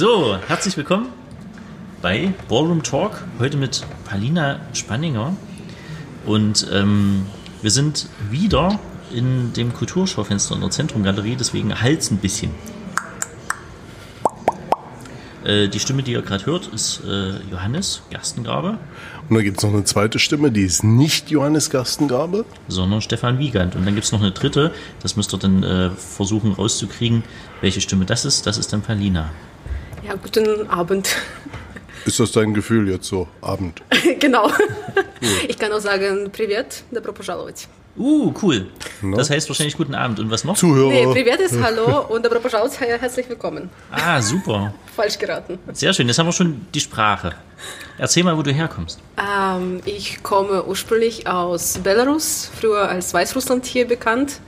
So, herzlich willkommen bei Ballroom Talk. Heute mit Palina Spanninger. Und ähm, wir sind wieder in dem Kulturschaufenster in der Zentrumgalerie, deswegen Hals ein bisschen. Äh, die Stimme, die ihr gerade hört, ist äh, Johannes Gerstengrabe. Und dann gibt es noch eine zweite Stimme, die ist nicht Johannes Gerstengrabe. Sondern Stefan Wiegand. Und dann gibt es noch eine dritte, das müsst ihr dann äh, versuchen rauszukriegen, welche Stimme das ist. Das ist dann Palina. Ja, guten Abend. Ist das dein Gefühl jetzt so, Abend? genau. Ich kann auch sagen, Privet, добро пожаловать. Uh, cool. No. Das heißt wahrscheinlich guten Abend. Und was noch? Zuhörer. Nee, Privet ist Hallo und добро пожаловать, herzlich willkommen. Ah, super. Falsch geraten. Sehr schön, jetzt haben wir schon die Sprache. Erzähl mal, wo du herkommst. Ähm, ich komme ursprünglich aus Belarus, früher als Weißrussland hier bekannt.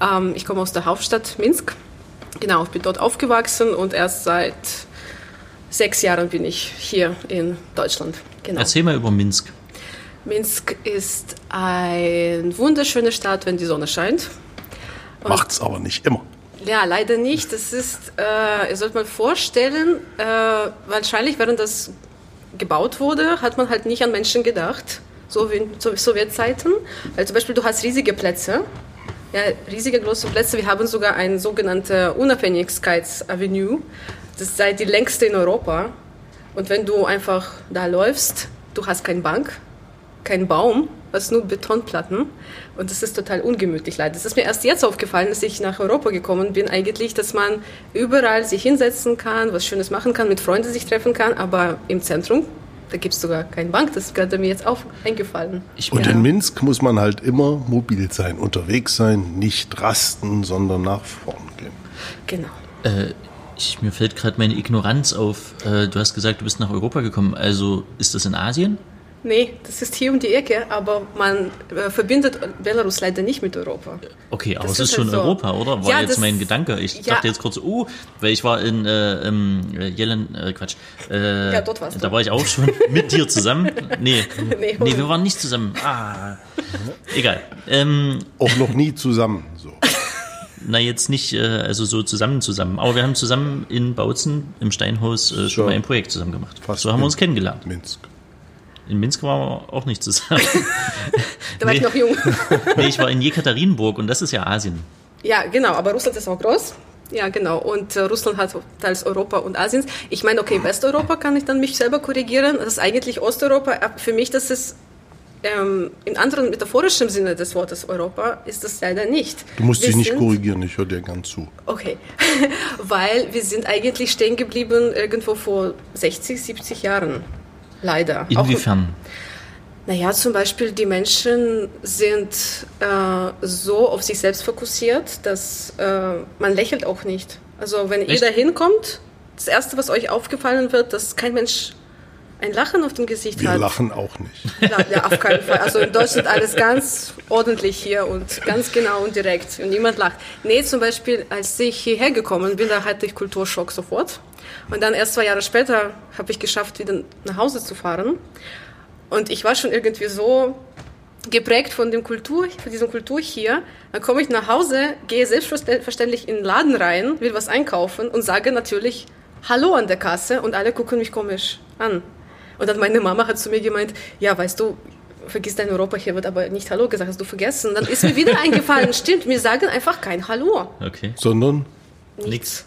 Ähm, ich komme aus der Hauptstadt Minsk. Genau, ich bin dort aufgewachsen und erst seit sechs Jahren bin ich hier in Deutschland. Genau. Erzähl mal über Minsk. Minsk ist eine wunderschöne Stadt, wenn die Sonne scheint. Macht es aber nicht immer. Ja, leider nicht. Das ist, äh, ihr sollt mal vorstellen, äh, wahrscheinlich während das gebaut wurde, hat man halt nicht an Menschen gedacht, so wie in Sowjetzeiten. Weil zum Beispiel du hast riesige Plätze, ja, riesige große Plätze. Wir haben sogar eine sogenannte Unabhängigkeitsavenue. Das sei die längste in Europa. Und wenn du einfach da läufst, du hast keine Bank, keinen Baum, hast nur Betonplatten. Und das ist total ungemütlich leider. Das ist mir erst jetzt aufgefallen, dass ich nach Europa gekommen bin, eigentlich, dass man überall sich hinsetzen kann, was Schönes machen kann, mit Freunden sich treffen kann, aber im Zentrum da gibt es sogar keine Bank, das ist gerade mir jetzt auch eingefallen. Und ja. in Minsk muss man halt immer mobil sein, unterwegs sein, nicht rasten, sondern nach vorn gehen. Genau. Äh, ich, mir fällt gerade meine Ignoranz auf. Äh, du hast gesagt, du bist nach Europa gekommen. Also ist das in Asien? Nee, das ist hier um die Ecke, aber man äh, verbindet Belarus leider nicht mit Europa. Okay, aber es ist, ist halt schon so. Europa, oder? War ja, jetzt mein Gedanke. Ich ja. dachte jetzt kurz, oh, weil ich war in äh, im Jelen, äh, Quatsch. Äh, ja, dort warst du. Da war ich auch schon mit dir zusammen. Nee, nee, nee, wir waren nicht zusammen. Ah, egal. Ähm, auch noch nie zusammen, so. Na, jetzt nicht, äh, also so zusammen zusammen. Aber wir haben zusammen in Bautzen im Steinhaus äh, schon mal ein Projekt zusammen gemacht. Fast so haben wir uns kennengelernt. Minsk. In Minsk waren wir auch nicht zusammen. da war nee. ich noch jung. nee, ich war in Jekaterinburg und das ist ja Asien. Ja, genau, aber Russland ist auch groß. Ja, genau. Und äh, Russland hat teils Europa und Asiens. Ich meine, okay, Westeuropa kann ich dann mich selber korrigieren. Das ist eigentlich Osteuropa. Für mich, das ist ähm, in anderen metaphorischen Sinne des Wortes Europa ist das leider nicht. Du musst wir dich nicht sind, korrigieren, ich höre dir gern zu. Okay, weil wir sind eigentlich stehen geblieben irgendwo vor 60, 70 Jahren. Leider. Inwiefern? naja, zum Beispiel die Menschen sind äh, so auf sich selbst fokussiert, dass äh, man lächelt auch nicht. Also wenn Echt? ihr da hinkommt, das Erste, was euch aufgefallen wird, dass kein Mensch ein Lachen auf dem Gesicht Wir hat. Wir lachen auch nicht. Ja, ja, auf keinen Fall. Also in Deutschland alles ganz ordentlich hier und ganz genau und direkt und niemand lacht. Nee, zum Beispiel, als ich hierher gekommen bin, da hatte ich Kulturschock sofort. Und dann erst zwei Jahre später habe ich geschafft, wieder nach Hause zu fahren. Und ich war schon irgendwie so geprägt von dem Kultur, von dieser Kultur hier. Dann komme ich nach Hause, gehe selbstverständlich in den Laden rein, will was einkaufen und sage natürlich Hallo an der Kasse und alle gucken mich komisch an. Und dann meine Mama hat zu mir gemeint, ja, weißt du, vergiss dein Europa, hier wird aber nicht Hallo gesagt, hast du vergessen. Dann ist mir wieder eingefallen, stimmt, wir sagen einfach kein Hallo. Okay. Sondern? Nichts.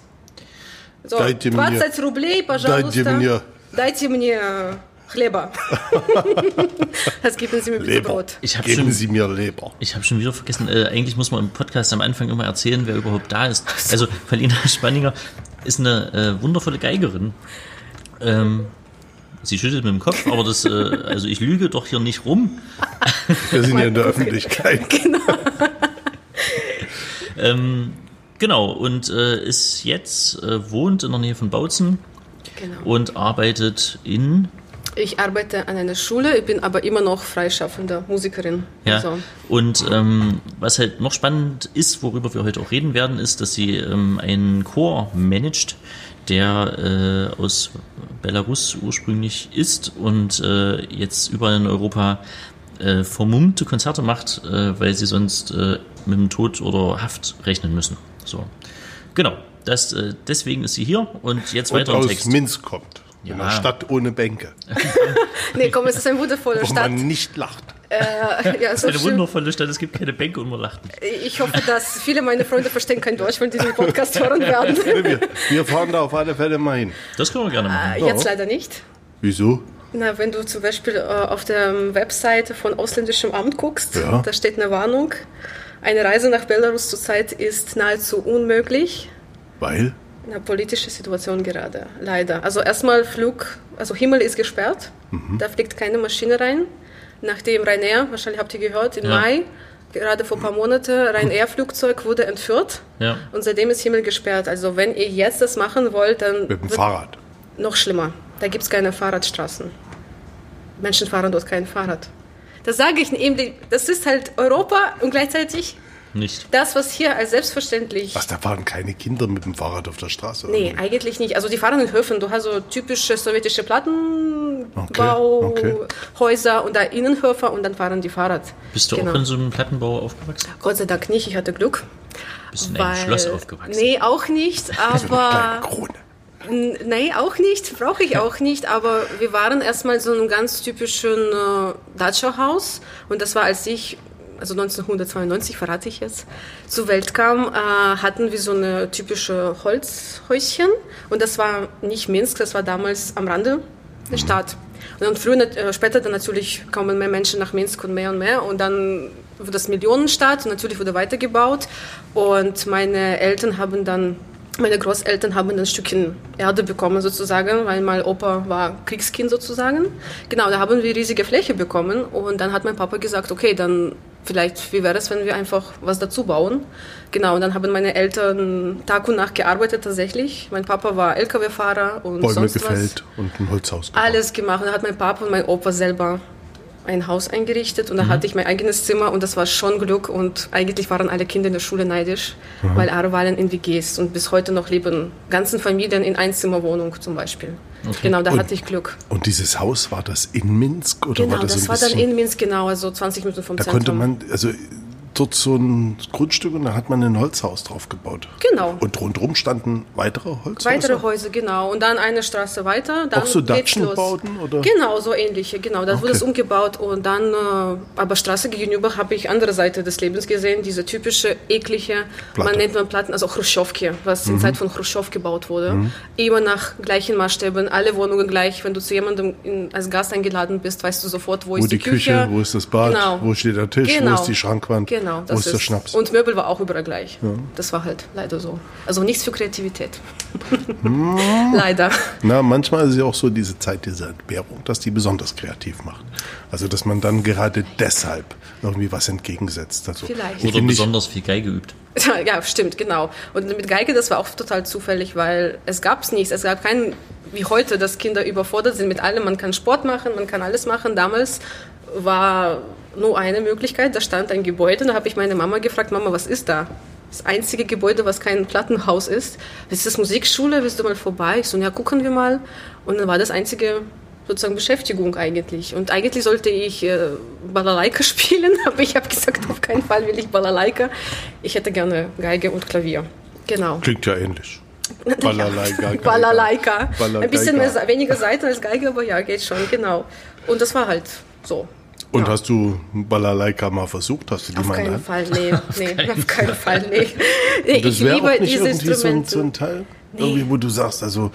So, 20 рублей, пожалуйста. Дайте мне. Дайте мне Leber. das geben Sie mir bitte Leber. Brot. Ich geben schon, Sie mir Leber. Ich habe schon wieder vergessen, äh, eigentlich muss man im Podcast am Anfang immer erzählen, wer überhaupt da ist. Also, Paulina Spanninger ist eine äh, wundervolle Geigerin. Ähm, Sie schüttelt mit dem Kopf, aber das, äh, also ich lüge doch hier nicht rum. Wir sind ja in der Öffentlichkeit. Genau. ähm, genau, und äh, ist jetzt, äh, wohnt in der Nähe von Bautzen genau. und arbeitet in. Ich arbeite an einer Schule, ich bin aber immer noch freischaffende Musikerin. Ja. Also. Und ähm, was halt noch spannend ist, worüber wir heute auch reden werden, ist, dass sie ähm, einen Chor managt, der äh, aus Belarus ursprünglich ist und äh, jetzt überall in Europa äh, vermummte Konzerte macht, äh, weil sie sonst äh, mit dem Tod oder Haft rechnen müssen. So, genau. das, äh, deswegen ist sie hier und jetzt Und weiter im aus Text. Minsk kommt. Ja. In einer Stadt ohne Bänke, Nee, komm, es ist eine wundervolle wo Stadt. man nicht lacht. Äh, ja, so Eine schön. wundervolle Stadt, es gibt keine Bänke und man lacht nicht. Ich hoffe, dass viele meiner Freunde verstehen kein Deutsch, wenn die diesen Podcast hören werden. Wir, wir fahren da auf alle Fälle mal hin. Das können wir gerne machen. Äh, Jetzt leider nicht. Wieso? Na, wenn du zum Beispiel äh, auf der Webseite von ausländischem Amt guckst, Ja. da steht eine Warnung. Eine Reise nach Belarus zurzeit ist nahezu unmöglich. Weil? Eine politische Situation gerade, leider. Also erstmal Flug, also Himmel ist gesperrt, da fliegt keine Maschine rein. Nachdem Ryanair, wahrscheinlich habt ihr gehört, im Ja. Mai, gerade vor ein paar Monaten, Ryanair-Flugzeug wurde entführt. Ja. Und seitdem ist Himmel gesperrt. Also wenn ihr jetzt das machen wollt, dann Mit dem Fahrrad. noch schlimmer. Da gibt es keine Fahrradstraßen. Menschen fahren dort kein Fahrrad. Das sage ich eben, das ist halt Europa und gleichzeitig Nicht. das, was hier als selbstverständlich Was, da fahren keine Kinder mit dem Fahrrad auf der Straße? Nee, eigentlich nicht. Also die fahren in Höfen. Du hast so typische sowjetische Plattenbauhäuser Okay, okay. und da Innenhöfer und dann fahren die Fahrrad. Bist du Genau. auch in so einem Plattenbau aufgewachsen? Gott sei Dank nicht, ich hatte Glück. Bist du in einem Schloss aufgewachsen? Nee, auch nicht, aber... Krone. N- Nee, auch nicht, brauche ich auch nicht, aber wir waren erstmal so in einem ganz typischen äh, Dacia-Haus und das war, als ich, also 1992, verrate ich jetzt, zur Welt kam, äh, hatten wir so eine typische Holzhäuschen. Und das war nicht Minsk, das war damals am Rande der Stadt. Und dann früher, äh, später dann natürlich kamen mehr Menschen nach Minsk und mehr und mehr. Und dann wurde das Millionenstadt und natürlich wurde weitergebaut. Und meine Eltern haben dann meine Großeltern haben ein Stückchen Erde bekommen sozusagen, weil mein Opa war Kriegskind sozusagen. Genau, da haben wir riesige Fläche bekommen. Und dann hat mein Papa gesagt, okay, dann vielleicht, wie wäre es, wenn wir einfach was dazu bauen? Genau, und dann haben meine Eltern Tag und Nacht gearbeitet tatsächlich. Mein Papa war LKW-Fahrer und Bäume sonst was. gefällt und ein Holzhaus gebaut. Alles gemacht. Und da hat mein Papa und mein Opa selber ein Haus eingerichtet und da hatte ich mein eigenes Zimmer und das war schon Glück und eigentlich waren alle Kinder in der Schule neidisch, weil alle waren in WGs und bis heute noch leben ganzen Familien in Einzimmerwohnung zum Beispiel. Genau, da Und- hatte ich Glück. Und dieses Haus, war das in Minsk oder Genau, war das, das war dann in Minsk, genau, also 20 Minuten vom Da Zentrum. konnte man, also dort so ein Grundstück und da hat man ein Holzhaus drauf gebaut. Genau. Und rundherum standen weitere Holzhäuser. Weitere Häuser, genau. Und dann eine Straße weiter. Dann Auch so. Datschenbauten, oder? Genau, so ähnliche. Genau, da wurde Okay. es umgebaut. Und dann, äh, aber Straße gegenüber habe ich andere Seite des Lebens gesehen. Diese typische, eklige, Platte. man nennt man Platten, also Khrushchevki, was in Zeit von Khrushchev gebaut wurde. Immer nach gleichen Maßstäben, alle Wohnungen gleich. Wenn du zu jemandem in, als Gast eingeladen bist, weißt du sofort, wo, Wo ist die Küche, wo ist das Bad, Genau. wo steht der Tisch, wo Genau. ist die Schrankwand, Genau, wo das ist der Schnaps. Und Möbel war auch überall gleich. Das war halt leider so. Also nichts für Kreativität. leider. Na, manchmal ist es ja auch so diese Zeit dieser Entbehrung, dass die besonders kreativ macht. Also, dass man dann gerade deshalb irgendwie was entgegensetzt. Also, Vielleicht. ich Oder besonders viel Geige geübt. Ja, stimmt, genau. Und mit Geige, das war auch total zufällig, weil es gab es nichts. Es gab keinen, wie heute, dass Kinder überfordert sind mit allem. Man kann Sport machen, man kann alles machen. Damals war nur eine Möglichkeit. Da stand ein Gebäude. Da habe ich meine Mama gefragt, Mama, was ist da? Das einzige Gebäude, was kein Plattenhaus ist. Ist das Musikschule? Willst du mal vorbei? Ich so, ja, gucken wir mal. Und dann war das einzige sozusagen Beschäftigung eigentlich. Und eigentlich sollte ich äh, Balalaika spielen, aber ich habe gesagt, auf keinen Fall will ich Balalaika. Ich hätte gerne Geige und Klavier. Genau. klingt ja ähnlich. Balalaika. Balalaika. Balalaika. Ein bisschen mehr, weniger Seiten als Geige, aber ja, geht schon, genau. Und das war halt so. Und ja. hast du Balalaika mal versucht? Hast du die Auf mal in der keinen Hand? Fall, nee, nee, auf keinen Fall, nee. nee Das ich wäre liebe auch nicht diese irgendwie so ein, Instrumente. so ein Teil, irgendwie, wo du sagst, also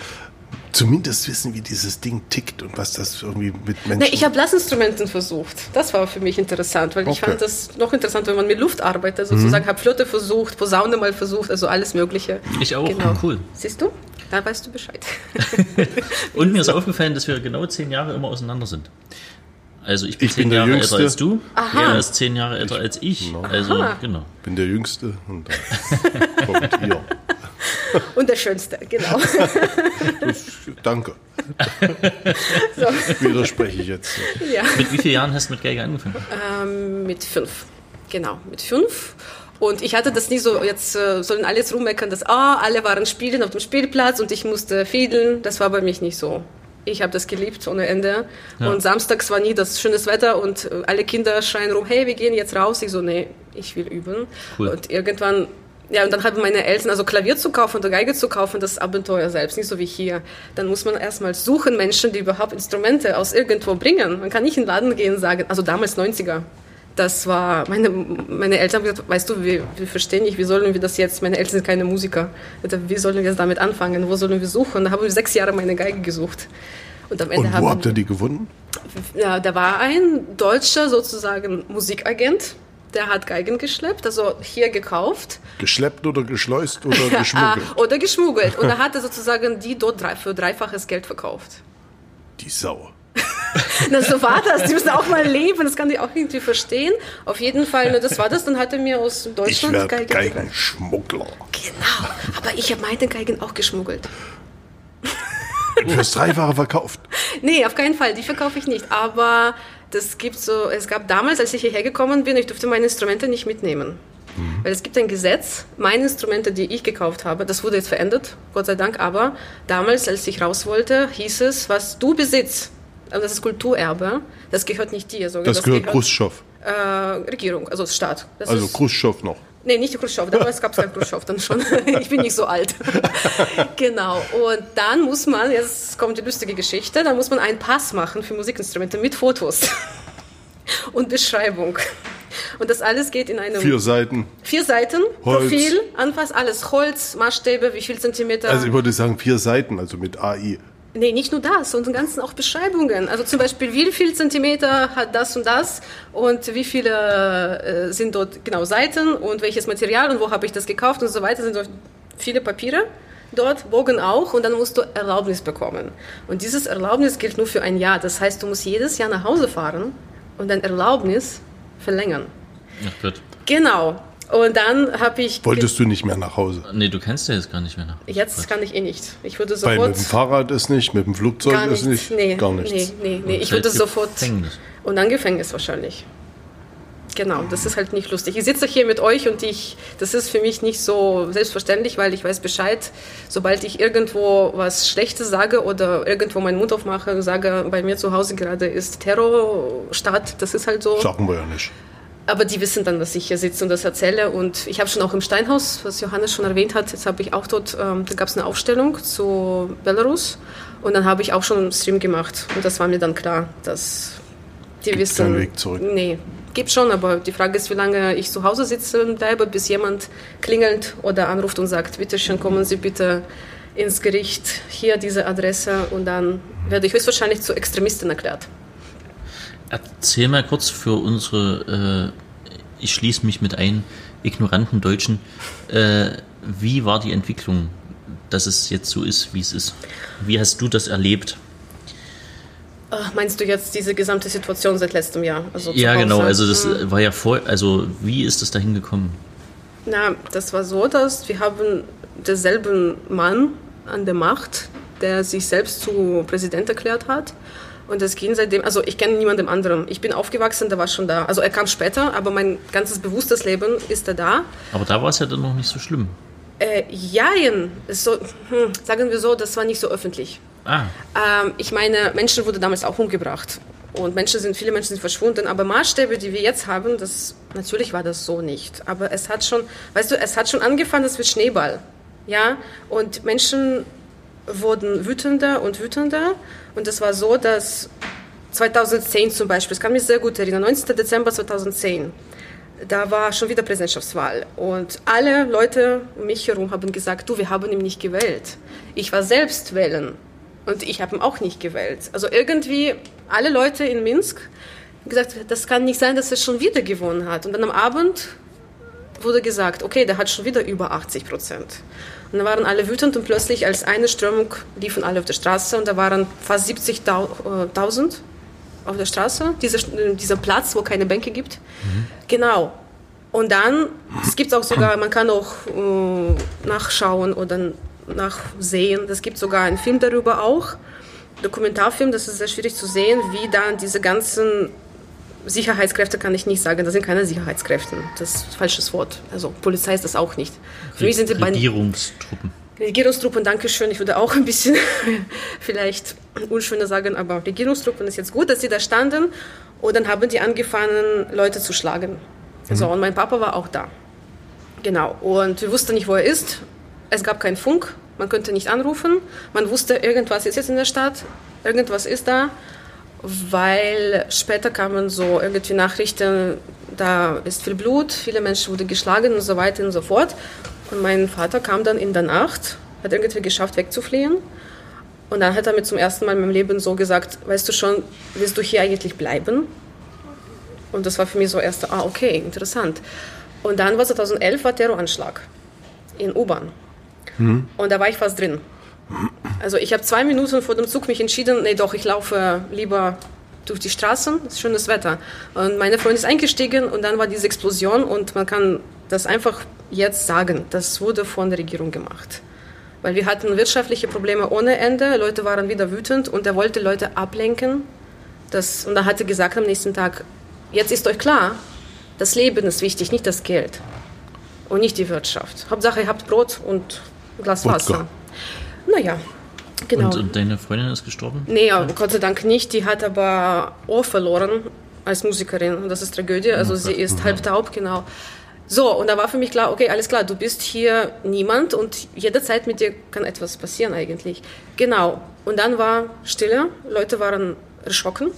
zumindest wissen, wie dieses Ding tickt und was das irgendwie mit Menschen... Nee, ich habe Blasinstrumenten versucht. Das war für mich interessant, weil ich Okay. fand das noch interessant, wenn man mit Luft arbeitet, sozusagen. Habe Flöte versucht, Posaune mal versucht, also alles Mögliche. Ich auch. Genau. Cool. Siehst du? Da weißt du Bescheid. Und mir ist aufgefallen, dass wir genau zehn Jahre immer auseinander sind. Also ich bin Ich zehn bin der Jahre Jüngste. älter als du. Aha. Er ist zehn Jahre älter als ich. Also genau. bin der Jüngste und dann kommt ihr. Und der Schönste, genau. Danke. So, Widerspreche ich jetzt. ja. Mit wie vielen Jahren hast du mit Geige angefangen? Ähm, mit fünf. Genau, mit fünf. Und ich hatte das nie so, jetzt äh, sollen alle jetzt rummeckern, dass ah, alle waren spielen auf dem Spielplatz und ich musste fiedeln. Das war bei mich nicht so. Ich habe das geliebt ohne Ende. Und samstags war nie das schönes Wetter und äh, alle Kinder schreien rum, hey, wir gehen jetzt raus. Ich so, nee, ich will üben. Cool. Und irgendwann Ja, und dann haben meine Eltern, also Klavier zu kaufen oder Geige zu kaufen, das Abenteuer selbst, nicht so wie hier. Dann muss man erstmal suchen, Menschen, die überhaupt Instrumente aus irgendwo bringen. Man kann nicht in den Laden gehen und sagen, also damals 90er, das war, meine, meine Eltern haben gesagt, weißt du, wir, wir verstehen nicht, wie sollen wir das jetzt, meine Eltern sind keine Musiker, wie sollen wir jetzt damit anfangen, wo sollen wir suchen? Da haben wir sechs Jahre meine Geige gesucht. Und, am Ende und wo habt ihr die gefunden? Ja, da war ein deutscher sozusagen Musikagent, der hat Geigen geschleppt, also hier gekauft. Geschleppt oder geschleust oder geschmuggelt? oder geschmuggelt. Und er hatte sozusagen die dort für dreifaches Geld verkauft. Die Sau. Na, so war das. Die müssen auch mal leben. Das kann ich auch irgendwie verstehen. Auf jeden Fall, ne, das war das. Dann hat er mir aus Deutschland ich Geigen. Geigenschmuggler. Genau. Aber ich habe meine Geigen auch geschmuggelt. Du hast Dreifache verkauft. Nee, auf keinen Fall. Die verkaufe ich nicht. Aber das gibt so, es gab damals, als ich hierher gekommen bin, ich durfte meine Instrumente nicht mitnehmen. Mhm. Weil es gibt ein Gesetz, meine Instrumente, die ich gekauft habe, das wurde jetzt verändert, Gott sei Dank, aber damals, als ich raus wollte, hieß es, was du besitzt, also das ist Kulturerbe, das gehört nicht dir. Sogar. Das, das gehört, gehört Khrushchev. Äh, Regierung, also Staat. Das also Khrushchev noch. Nee, nicht Khrushchev, damals gab es kein Khrushchev dann schon. ich bin nicht so alt. genau. Und dann muss man, jetzt kommt die lustige Geschichte, dann muss man einen Pass machen für Musikinstrumente mit Fotos und Beschreibung. Und das alles geht in einem. Vier Seiten. Vier Seiten, Holz. Profil, Anfass, alles Holz, Maßstäbe, wie viel Zentimeter. Also ich würde sagen vier Seiten, also mit AI. Nee, nicht nur das, sondern ganzen auch Beschreibungen. Also zum Beispiel, wie viel Zentimeter hat das und das und wie viele äh, sind dort genau Seiten und welches Material und wo habe ich das gekauft und so weiter. Sind dort viele Papiere dort, Bogen auch und dann musst du Erlaubnis bekommen. Und dieses Erlaubnis gilt nur für ein Jahr. Das heißt, du musst jedes Jahr nach Hause fahren und dein Erlaubnis verlängern. Ach Gott. Genau. Und dann habe ich. Wolltest du nicht mehr nach Hause? Nee, du kennst ja jetzt gar nicht mehr nach Hause. Jetzt kann ich eh nicht. Ich würde sofort. Bei, mit dem Fahrrad ist nicht, mit dem Flugzeug ist nicht. Nee, gar nichts. Nee, nee, nee. Ich würde sofort. Gefängnis. Und dann Gefängnis wahrscheinlich. Genau, das ist halt nicht lustig. Ich sitze hier mit euch und ich, das ist für mich nicht so selbstverständlich, weil ich weiß Bescheid, sobald ich irgendwo was Schlechtes sage oder irgendwo meinen Mund aufmache, sage, bei mir zu Hause gerade ist Terrorstadt, das ist halt so. Sagen wir ja nicht. Aber die wissen dann, dass ich hier sitze und das erzähle. Und ich habe schon auch im Steinhaus, was Johannes schon erwähnt hat, jetzt habe ich auch dort, ähm, da gab es eine Aufstellung zu Belarus. Und dann habe ich auch schon einen Stream gemacht. Und das war mir dann klar, dass die gibt wissen. Keinen Weg zurück. Nee, gibt schon, aber die Frage ist, wie lange ich zu Hause sitze und bleibe, bis jemand klingelt oder anruft und sagt, bitte schön, kommen Sie bitte ins Gericht, hier diese Adresse. Und dann werde ich höchstwahrscheinlich zu Extremistin erklärt. Erzähl mal kurz für unsere, äh, ich schließe mich mit ein, ignoranten Deutschen, äh, wie war die Entwicklung, dass es jetzt so ist, wie es ist? Wie hast du das erlebt? Ach, meinst du jetzt diese gesamte Situation seit letztem Jahr? Also ja, genau. Also das hm. war ja vor. Also wie ist das dahin gekommen? Na, das war so, dass wir haben denselben Mann an der Macht, der sich selbst zu Präsident erklärt hat. Und das ging seitdem, also ich kenne niemanden anderen. Ich bin aufgewachsen, der war schon da. Also er kam später, aber mein ganzes bewusstes Leben ist er da. Aber da war es ja dann noch nicht so schlimm. Äh, jein, so, hm, sagen wir so, das war nicht so öffentlich. Ah. Ähm, ich meine, Menschen wurden damals auch umgebracht. Und Menschen sind, viele Menschen sind verschwunden. Aber Maßstäbe, die wir jetzt haben, das, natürlich war das so nicht. Aber es hat schon, weißt du, es hat schon angefangen, es wird Schneeball. Ja, und Menschen wurden wütender und wütender. Und es war so, dass 2010 zum Beispiel, das kann mich sehr gut erinnern, 19. Dezember 2010, da war schon wieder Präsidentschaftswahl. Und alle Leute um mich herum haben gesagt, du, wir haben ihn nicht gewählt. Ich war selbst wählen und ich habe ihn auch nicht gewählt. Also irgendwie alle Leute in Minsk haben gesagt, das kann nicht sein, dass er schon wieder gewonnen hat. Und dann am Abend wurde gesagt, okay, der hat schon wieder über 80 Prozent. Und dann waren alle wütend und plötzlich als eine Strömung liefen alle auf der Straße und da waren fast 70.000 auf der Straße, dieser, dieser Platz, wo keine Bänke gibt. Mhm. Genau. Und dann, es gibt auch sogar, man kann auch äh, nachschauen oder nachsehen, es gibt sogar einen Film darüber auch, Dokumentarfilm, das ist sehr schwierig zu sehen, wie dann diese ganzen Sicherheitskräfte kann ich nicht sagen, das sind keine Sicherheitskräfte. Das ist ein falsches Wort. Also Polizei ist das auch nicht. Für mich sind sie Regierungstruppen. Regierungstruppen, danke schön. Ich würde auch ein bisschen vielleicht unschöner sagen, aber Regierungstruppen ist jetzt gut, dass sie da standen. Und dann haben die angefangen, Leute zu schlagen. Mhm. So, und mein Papa war auch da. Genau, und wir wussten nicht, wo er ist. Es gab keinen Funk, man konnte nicht anrufen. Man wusste, irgendwas ist jetzt in der Stadt, irgendwas ist da, weil später kamen so irgendwie Nachrichten, da ist viel Blut, viele Menschen wurden geschlagen und so weiter und so fort. Und mein Vater kam dann in der Nacht, hat irgendwie geschafft, wegzufliehen. Und dann hat er mir zum ersten Mal in meinem Leben so gesagt, weißt du schon, willst du hier eigentlich bleiben? Und das war für mich so erst, ah, okay, interessant. Und dann war 2011 war Terroranschlag in U-Bahn. Mhm. Und da war ich fast drin. Also ich habe zwei Minuten vor dem Zug mich entschieden, nee doch, ich laufe lieber durch die Straßen, es ist schönes Wetter. Und meine Freundin ist eingestiegen und dann war diese Explosion und man kann das einfach jetzt sagen, das wurde von der Regierung gemacht. Weil wir hatten wirtschaftliche Probleme ohne Ende, Leute waren wieder wütend und er wollte Leute ablenken. Das, und er gesagt am nächsten Tag, jetzt ist euch klar, das Leben ist wichtig, nicht das Geld und nicht die Wirtschaft. Hauptsache, ihr habt Brot und ein Glas Wasser. Naja, genau. Und, und, deine Freundin ist gestorben? Nee, ja. Gott sei Dank nicht. Die hat aber Ohr verloren als Musikerin. Das ist Tragödie. Also okay. sie ist halb taub, genau. So, und da war für mich klar, okay, alles klar, du bist hier niemand und jederzeit mit dir kann etwas passieren eigentlich. Genau. Und dann war Stille, Leute waren erschrocken.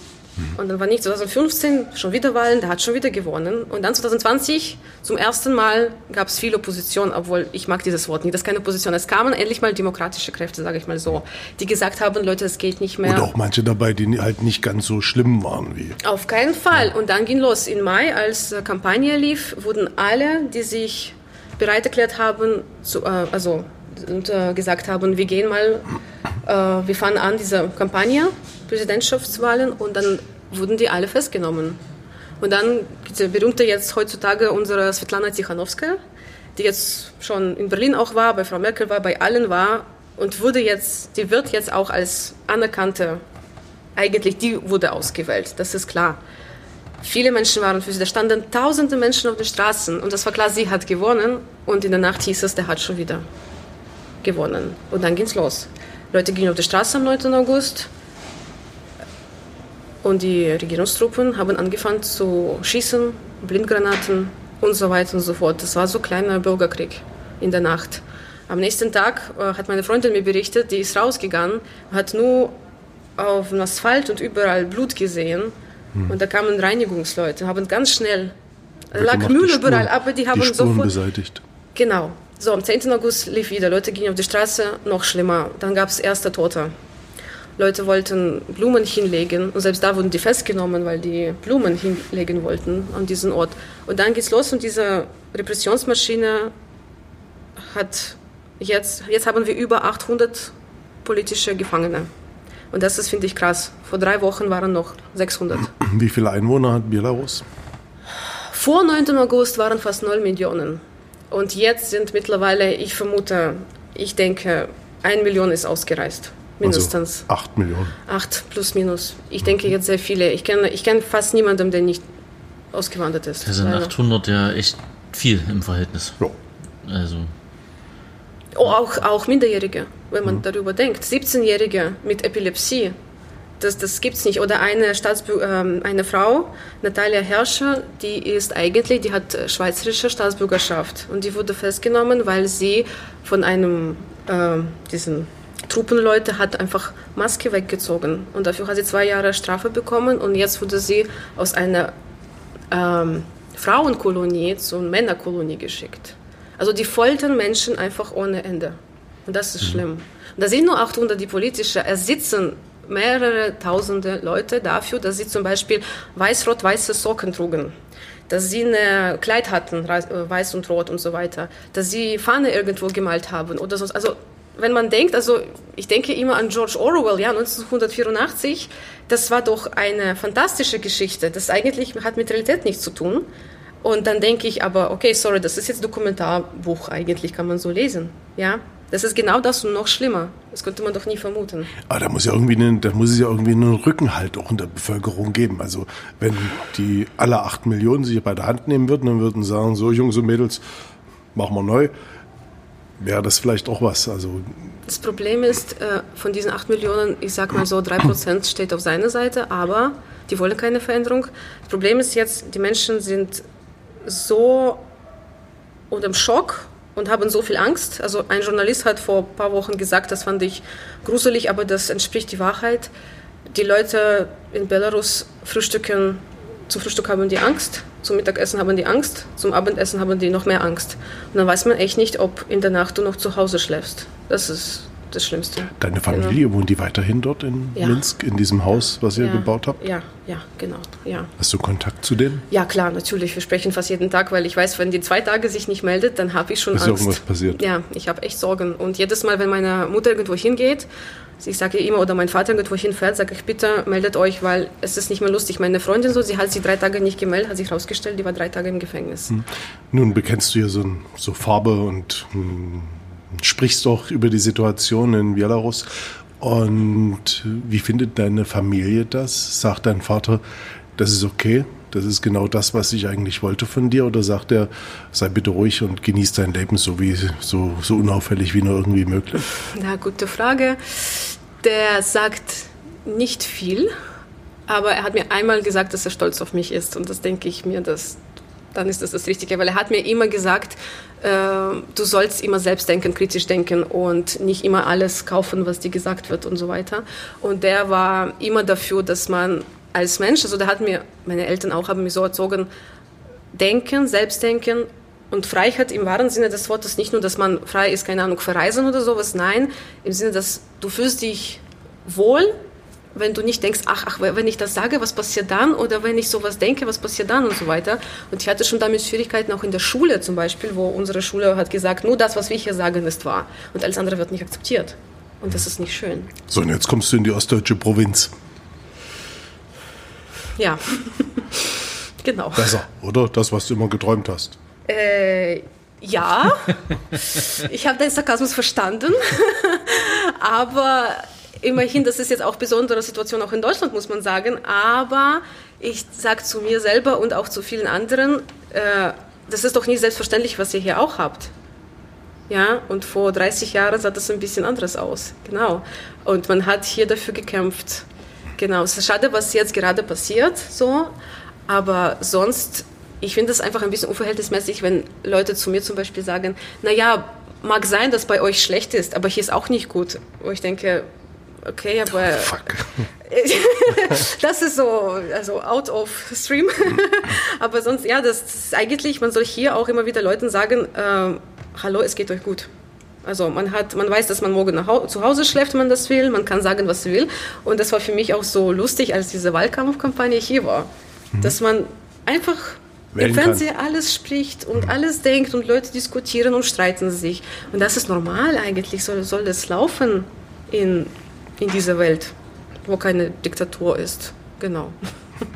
Und dann war nicht 2015 schon wieder Wahlen, der hat schon wieder gewonnen. Und dann 2020 zum ersten Mal gab es viel Opposition, obwohl ich mag dieses Wort nicht, das ist keine Opposition. Es kamen endlich mal demokratische Kräfte, sage ich mal so, die gesagt haben, Leute, es geht nicht mehr. Und auch manche dabei, die halt nicht ganz so schlimm waren wie. Auf keinen Fall. Und dann ging los. In Mai, als Kampagne lief, wurden alle, die sich bereit erklärt haben, zu, äh, also und, äh, gesagt haben, wir gehen mal, äh, wir fangen an diese Kampagne Präsidentschaftswahlen und dann wurden die alle festgenommen. Und dann diese berühmte jetzt heutzutage unsere Svetlana Tichanowskaja, die jetzt schon in Berlin auch war, bei Frau Merkel war, bei allen war und wurde jetzt, die wird jetzt auch als anerkannte, eigentlich die wurde ausgewählt, das ist klar. Viele Menschen waren für sie, da standen tausende Menschen auf den Straßen und das war klar, sie hat gewonnen und in der Nacht hieß es, der hat schon wieder gewonnen. Und dann ging es los. Leute gingen auf die Straße am 9. August, und die Regierungstruppen haben angefangen zu schießen, Blindgranaten und so weiter und so fort. Das war so ein kleiner Bürgerkrieg in der Nacht. Am nächsten Tag äh, hat meine Freundin mir berichtet, die ist rausgegangen, hat nur auf dem Asphalt und überall Blut gesehen. Hm. Und da kamen Reinigungsleute, haben ganz schnell, da lag Müll überall, aber die haben die sofort. beseitigt. Genau. So, am 10. August lief wieder, Leute gingen auf die Straße, noch schlimmer. Dann gab es erste Tote. Leute wollten Blumen hinlegen und selbst da wurden die festgenommen, weil die Blumen hinlegen wollten an diesen Ort. Und dann geht's los und diese Repressionsmaschine hat jetzt, jetzt haben wir über 800 politische Gefangene. Und das ist, finde ich, krass. Vor drei Wochen waren noch 600. Wie viele Einwohner hat Belarus? Vor 9. August waren fast 0 Millionen. Und jetzt sind mittlerweile, ich vermute, ich denke, 1 Million ist ausgereist. Mindestens. Also acht Millionen. Acht plus minus. Ich denke jetzt sehr viele. Ich kenne ich kenn fast niemanden, der nicht ausgewandert ist. Das sind leider. 800 ja echt viel im Verhältnis. Ja. Also. Oh, auch, auch Minderjährige, wenn man mhm. darüber denkt. 17-Jährige mit Epilepsie, das, das gibt es nicht. Oder eine, Staatsbü ähm, eine Frau, Natalia Herrscher, die ist eigentlich, die hat schweizerische Staatsbürgerschaft und die wurde festgenommen, weil sie von einem, äh, diesen Truppenleute hat einfach Maske weggezogen und dafür hat sie zwei Jahre Strafe bekommen und jetzt wurde sie aus einer ähm, Frauenkolonie zu einer Männerkolonie geschickt. Also die foltern Menschen einfach ohne Ende und das ist mhm. schlimm. Und da sind nur 800 die politische, es sitzen mehrere tausende Leute dafür, dass sie zum Beispiel weiß-rot-weiße Socken trugen dass sie ein Kleid hatten, äh, weiß und rot und so weiter, dass sie Fahne irgendwo gemalt haben oder so. Also wenn man denkt, also ich denke immer an George Orwell, ja, 1984, das war doch eine fantastische Geschichte. Das eigentlich hat mit Realität nichts zu tun. Und dann denke ich aber, okay, sorry, das ist jetzt Dokumentarbuch, eigentlich kann man so lesen, ja. Das ist genau das und noch schlimmer. Das könnte man doch nie vermuten. Aber da muss ja irgendwie einen, da muss es ja irgendwie einen Rückenhalt auch in der Bevölkerung geben. Also wenn die alle acht Millionen sich bei der Hand nehmen würden, dann würden sagen, so Jungs und Mädels, machen wir neu wäre das vielleicht auch was. Also das Problem ist, äh, von diesen 8 Millionen, ich sag mal so, 3% steht auf seiner Seite, aber die wollen keine Veränderung. Das Problem ist jetzt, die Menschen sind so und im Schock und haben so viel Angst. Also ein Journalist hat vor ein paar Wochen gesagt, das fand ich gruselig, aber das entspricht die Wahrheit. Die Leute in Belarus frühstücken, zum Frühstück haben die Angst, zum Mittagessen haben die Angst, zum Abendessen haben die noch mehr Angst. Und dann weiß man echt nicht, ob in der Nacht du noch zu Hause schläfst. Das ist das Schlimmste. Deine Familie, genau. wohnt die weiterhin dort in ja. Minsk, in diesem Haus, was ihr ja. gebaut habt? Ja, ja, genau. Ja. Hast du Kontakt zu denen? Ja, klar, natürlich. Wir sprechen fast jeden Tag, weil ich weiß, wenn die zwei Tage sich nicht meldet, dann habe ich schon ist Angst. Ist irgendwas passiert? Ja, ich habe echt Sorgen. Und jedes Mal, wenn meine Mutter irgendwo hingeht, ich sage immer, oder mein Vater irgendwo hinfährt, sage ich, bitte meldet euch, weil es ist nicht mehr lustig. Meine Freundin so, sie hat sich drei Tage nicht gemeldet, hat sich rausgestellt, die war drei Tage im Gefängnis. Hm. Nun bekennst du ja so, so Farbe und hm, sprichst auch über die Situation in Belarus. Und wie findet deine Familie das? Sagt dein Vater, das ist okay, das ist genau das, was ich eigentlich wollte von dir? Oder sagt er, sei bitte ruhig und genieß dein Leben so, wie, so, so unauffällig wie nur irgendwie möglich? Na, gute Frage. Der sagt nicht viel, aber er hat mir einmal gesagt, dass er stolz auf mich ist. Und das denke ich mir, dass dann ist das das Richtige, weil er hat mir immer gesagt, äh, du sollst immer selbst denken, kritisch denken und nicht immer alles kaufen, was dir gesagt wird und so weiter. Und der war immer dafür, dass man als Mensch, also da hat mir, meine Eltern auch haben mich so erzogen, denken, selbst denken und Freiheit im wahren Sinne des Wortes nicht nur, dass man frei ist, keine Ahnung, verreisen oder sowas, nein, im Sinne, dass du fühlst dich wohl wenn du nicht denkst, ach, ach, wenn ich das sage, was passiert dann? Oder wenn ich sowas denke, was passiert dann? Und so weiter. Und ich hatte schon damit Schwierigkeiten auch in der Schule zum Beispiel, wo unsere Schule hat gesagt, nur das, was wir hier sagen, ist wahr. Und alles andere wird nicht akzeptiert. Und das ist nicht schön. So, und jetzt kommst du in die ostdeutsche Provinz. Ja, genau. Besser, oder? Das, was du immer geträumt hast. Äh, ja, ich habe den Sarkasmus verstanden, aber immerhin, das ist jetzt auch besondere Situation auch in Deutschland, muss man sagen, aber ich sage zu mir selber und auch zu vielen anderen, äh, das ist doch nicht selbstverständlich, was ihr hier auch habt. Ja, und vor 30 Jahren sah das ein bisschen anders aus. Genau. Und man hat hier dafür gekämpft. Genau. Es ist schade, was jetzt gerade passiert, so. Aber sonst, ich finde es einfach ein bisschen unverhältnismäßig, wenn Leute zu mir zum Beispiel sagen, naja, mag sein, dass bei euch schlecht ist, aber hier ist auch nicht gut. Wo ich denke, okay, aber. Oh, fuck. das ist so, also out of stream. aber sonst, ja, das ist eigentlich, man soll hier auch immer wieder Leuten sagen, äh, hallo, es geht euch gut. Also man hat, man weiß, dass man morgen Hause, zu Hause schläft, wenn man das will. Man kann sagen, was sie will. Und das war für mich auch so lustig, als diese Wahlkampfkampagne hier war, mhm. dass man einfach im Fernsehen alles spricht und mhm. alles denkt und Leute diskutieren und streiten sich. Und das ist normal eigentlich. Soll, soll das laufen in in dieser Welt, wo keine Diktatur ist. Genau.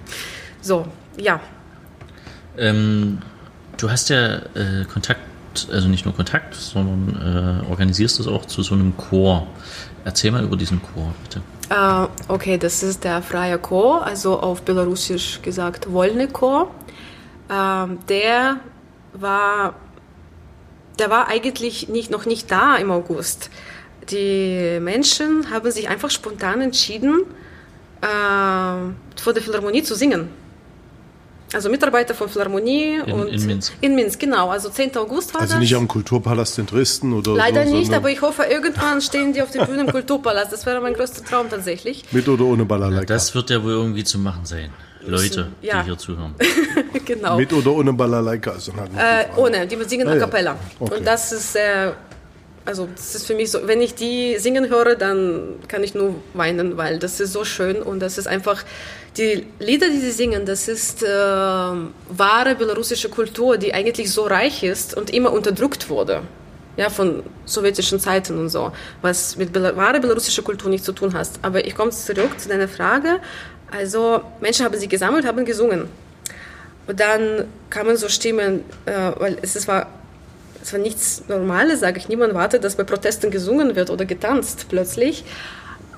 So, ja. Ähm, du hast ja äh, Kontakt, also nicht nur Kontakt, sondern äh, organisierst es auch zu so einem Chor. Erzähl mal über diesen Chor, bitte. Uh, okay, das ist der freie Chor, also auf Belarusisch gesagt Wolny Chor. Uh, der war, der war eigentlich nicht, noch nicht da im August die Menschen haben sich einfach spontan entschieden, äh, vor der Philharmonie zu singen. Also Mitarbeiter von Philharmonie in, und in Minsk. In Minsk, genau. Also 10. August war also das. Also nicht am Kulturpalast in Dresden oder Leider so, nicht, aber ich hoffe, irgendwann stehen die auf der Bühne im Kulturpalast. Das wäre mein größter Traum tatsächlich. Mit oder ohne Balalaika? Das wird ja wohl irgendwie zu machen sein. Leute, ja. die hier zuhören. genau. Mit oder ohne Balalaika? Also äh, ohne, die singen ah, a cappella. Ja. Okay. Und das ist sehr also das ist für mich so, wenn ich die singen höre, dann kann ich nur weinen, weil das ist so schön und das ist einfach, die Lieder, die sie singen, das ist äh, wahre belarussische Kultur, die eigentlich so reich ist und immer unterdrückt wurde. Ja, von sowjetischen Zeiten und so, was mit Bel wahre belarussischer Kultur nichts zu tun hat. Aber ich komme zurück zu deiner Frage. Also Menschen haben sich gesammelt, haben gesungen. Und dann kamen so Stimmen, äh, weil es war es war nichts Normales, sage ich. Niemand wartet, dass bei Protesten gesungen wird oder getanzt plötzlich.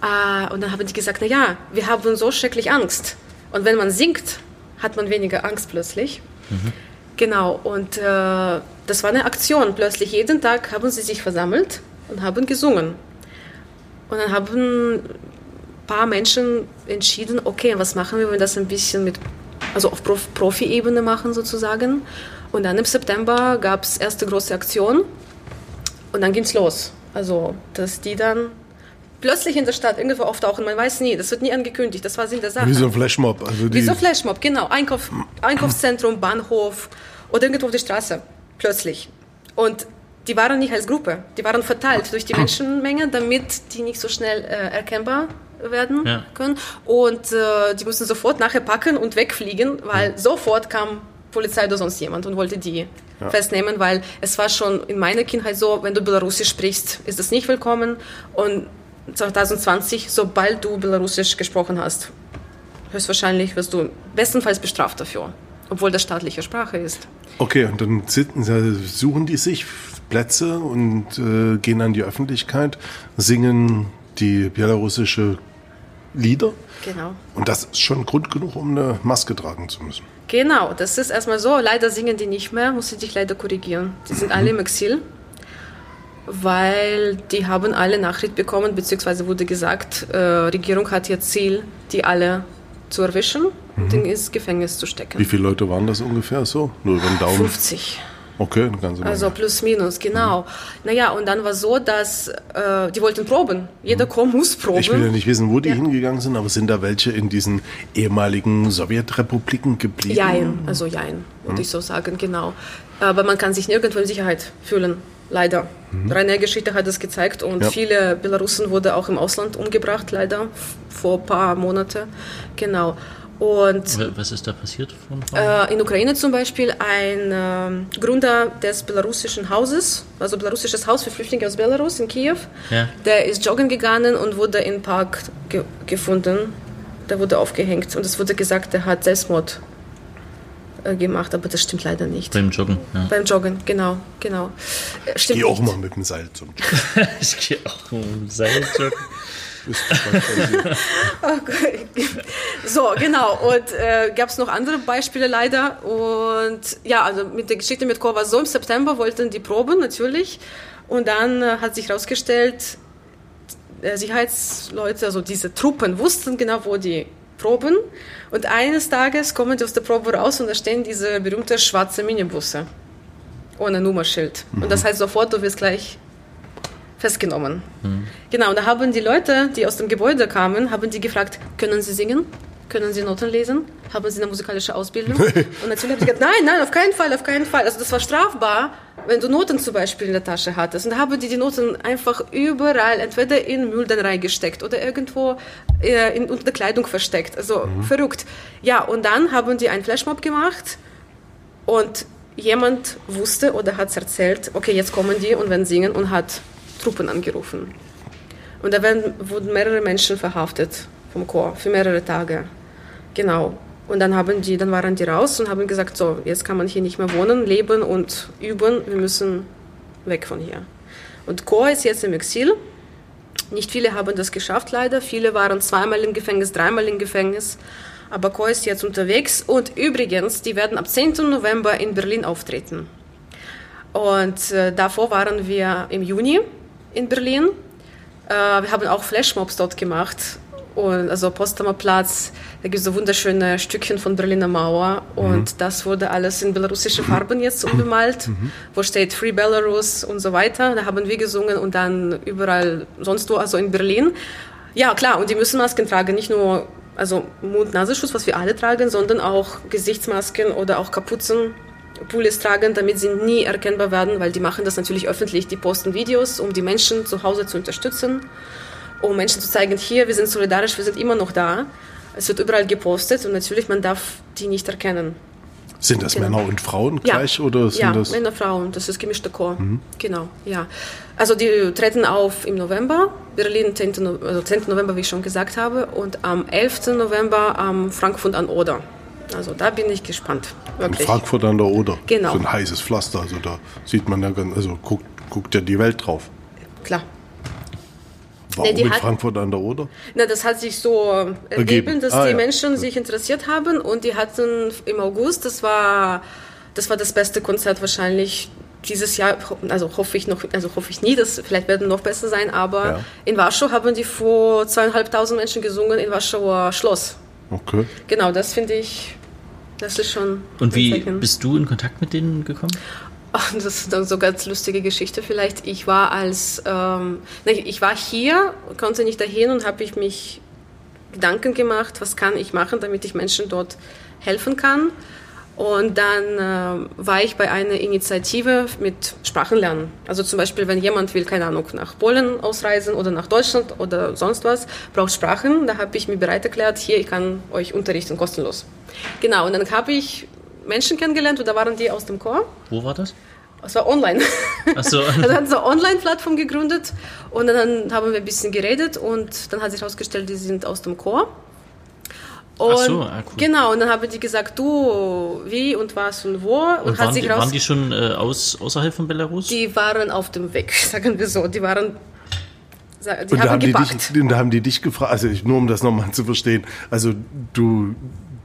Äh, und dann haben die gesagt, na ja, wir haben so schrecklich Angst. Und wenn man singt, hat man weniger Angst plötzlich. Mhm. Genau, und äh, das war eine Aktion. Plötzlich jeden Tag haben sie sich versammelt und haben gesungen. Und dann haben ein paar Menschen entschieden, okay, was machen wir, wenn wir das ein bisschen mit, also auf Profi-Ebene machen sozusagen. Und dann im September gab es erste große Aktion und dann ging es los. Also, dass die dann plötzlich in der Stadt irgendwo auftauchen, man weiß nie, das wird nie angekündigt, das war Sinn der Sache. Wie so ein Flashmob. Also Wie so Flashmob, genau. Einkauf, Einkaufszentrum, Bahnhof oder irgendwo auf der Straße, plötzlich. Und die waren nicht als Gruppe, die waren verteilt durch die Menschenmenge, damit die nicht so schnell äh, erkennbar werden Ja. können. Und äh, die mussten sofort nachher packen und wegfliegen, weil sofort kam Polizei oder sonst jemand und wollte die festnehmen, weil es war schon in meiner Kindheit so, wenn du Belarusisch sprichst, ist das nicht willkommen. Und 2020, sobald du Belarusisch gesprochen hast, höchstwahrscheinlich wirst du bestenfalls bestraft dafür, obwohl das staatliche Sprache ist. Okay, und dann suchen die sich Plätze und äh, gehen an die Öffentlichkeit, singen die belarussische Lieder. Genau. Und das ist schon Grund genug, um eine Maske tragen zu müssen. Genau, das ist erstmal so. Leider singen die nicht mehr, muss ich dich leider korrigieren. Die sind alle im Exil, weil die haben alle Nachricht bekommen, beziehungsweise wurde gesagt, äh, Regierung hat ihr Ziel, die alle zu erwischen und ins Gefängnis zu stecken. Wie viele Leute waren das ungefähr so? Nur über den Daumen. 50. Okay, eine ganze Menge. Also plus minus, genau. Naja, und dann war so, dass äh, die wollten proben. Jeder Chor muss proben. ich will ja nicht wissen, wo die Ja. hingegangen sind, aber sind da welche in diesen ehemaligen Sowjetrepubliken geblieben? Jein, also jein, würde ich so sagen, genau. Aber man kann sich nirgendwo in Sicherheit fühlen, leider. Reine Geschichte hat das gezeigt und Ja. viele Belarusen wurden auch im Ausland umgebracht, leider, vor ein paar Monaten. Genau. Und Was ist da passiert? Von Frauen? äh, in Ukraine zum Beispiel ein ähm, Gründer des belarussischen Hauses, also belarussisches Haus für Flüchtlinge aus Belarus in Kiew, Ja. der ist joggen gegangen und wurde im Park ge gefunden. Der wurde aufgehängt und es wurde gesagt, der hat Selbstmord äh, gemacht, aber das stimmt leider nicht. Beim Joggen. Ja. Beim Joggen, genau, genau. Äh, Stimmt Geh auch nicht. mal mit dem Seil zum Joggen. Ich gehe auch um Seiljoggen. Ist was passiert. So, genau. Und äh, gab es noch andere Beispiele leider. Und ja, also mit der Geschichte mit war so, im September wollten die proben natürlich. Und dann äh, hat sich herausgestellt, äh, Sicherheitsleute, also diese Truppen, wussten genau, wo die proben. Und eines Tages kommen die aus der Probe raus und da stehen diese berühmte schwarze Minibusse ohne Nummerschild. Und das heißt sofort, du wirst gleich festgenommen. Genau, und da haben die Leute, die aus dem Gebäude kamen, haben die gefragt, können Sie singen? Können Sie Noten lesen? Haben Sie eine musikalische Ausbildung? Und natürlich haben sie gesagt, nein, nein, auf keinen Fall, auf keinen Fall. Also das war strafbar, wenn du Noten zum Beispiel in der Tasche hattest. Und da haben die die Noten einfach überall, entweder in Müll dann reingesteckt oder irgendwo äh, in, unter der Kleidung versteckt. Also verrückt. Ja, und dann haben die einen Flashmob gemacht und jemand wusste oder hat es erzählt, okay, jetzt kommen die und werden singen und hat Truppen angerufen. Und da werden, wurden mehrere Menschen verhaftet vom Chor für mehrere Tage. Genau. Und dann haben die, dann waren die raus und haben gesagt, so, jetzt kann man hier nicht mehr wohnen, leben und üben, wir müssen weg von hier. Und Chor ist jetzt im Exil. Nicht viele haben das geschafft, leider. Viele waren zweimal im Gefängnis, dreimal im Gefängnis. Aber Chor ist jetzt unterwegs. Und übrigens, die werden ab 10. November in Berlin auftreten. Und äh, davor waren wir im Juni in Berlin. Äh, wir haben auch Flashmobs dort gemacht. Und also Potsdamer Platz, da gibt es so wunderschöne Stückchen von Berliner Mauer. Und das wurde alles in belarussische Farben jetzt umbemalt, wo steht Free Belarus und so weiter. Da haben wir gesungen und dann überall sonst wo, also in Berlin. Ja, klar, und die müssen Masken tragen, nicht nur also Mund-Nasenschutz, was wir alle tragen, sondern auch Gesichtsmasken oder auch Kapuzen. Pullis tragen, damit sie nie erkennbar werden, weil die machen das natürlich öffentlich. Die posten Videos, um die Menschen zu Hause zu unterstützen, um Menschen zu zeigen, hier, wir sind solidarisch, wir sind immer noch da. Es wird überall gepostet und natürlich, man darf die nicht erkennen. Sind das Genau. Männer und Frauen gleich oder sind ja, das? Männer, Frauen, das ist gemischter Chor. Genau, ja. Also die treten auf im November, Berlin 10. No also 10. November, wie ich schon gesagt habe, und am 11. November am Frankfurt an Oder. Also da bin ich gespannt, In wirklich. Frankfurt an der Oder. Genau. So ein heißes Pflaster. Also da sieht man ja ganz, also guckt, guckt ja die Welt drauf. Klar. Warum die in hat- Frankfurt an der Oder? Na, das hat sich so ergeben, Ergeben. dass Ah, die ja. Menschen sich interessiert haben und die hatten im August, das war das, war das beste Konzert wahrscheinlich dieses Jahr, also hoffe ich noch, also hoffe ich nie, dass vielleicht werden noch besser sein, aber Ja. in Warschau haben die vor zweieinhalbtausend Menschen gesungen in Warschauer Schloss. Okay. Genau, das finde ich Das ist schon. Und wie Zeichen. bist du in Kontakt mit denen gekommen? Ach, das ist dann so ganz lustige Geschichte vielleicht. Ich war als, ähm, ich war hier, konnte nicht dahin und habe ich mich Gedanken gemacht, was kann ich machen, damit ich Menschen dort helfen kann. Und dann äh, war ich bei einer Initiative mit Sprachenlernen. Also zum Beispiel, wenn jemand will, keine Ahnung, nach Polen ausreisen oder nach Deutschland oder sonst was, braucht Sprachen, da habe ich mir bereit erklärt, hier, ich kann euch unterrichten, kostenlos. Genau, und dann habe ich Menschen kennengelernt und da waren die aus dem Chor. Wo war das? Es war online. Ach so. Also hat so eine Online-Plattform gegründet und dann haben wir ein bisschen geredet und dann hat sich herausgestellt, die sind aus dem Chor. Und Ach so, ah, cool. Genau, und dann haben die gesagt, du, wie und was und wo. Und, Und hat waren sich die, raus waren die schon äh, aus, außerhalb von Belarus? die waren auf dem Weg, sagen wir so. Die waren, die Und da haben die dich, und da haben die dich gefragt, also ich, nur um das nochmal zu verstehen, also du,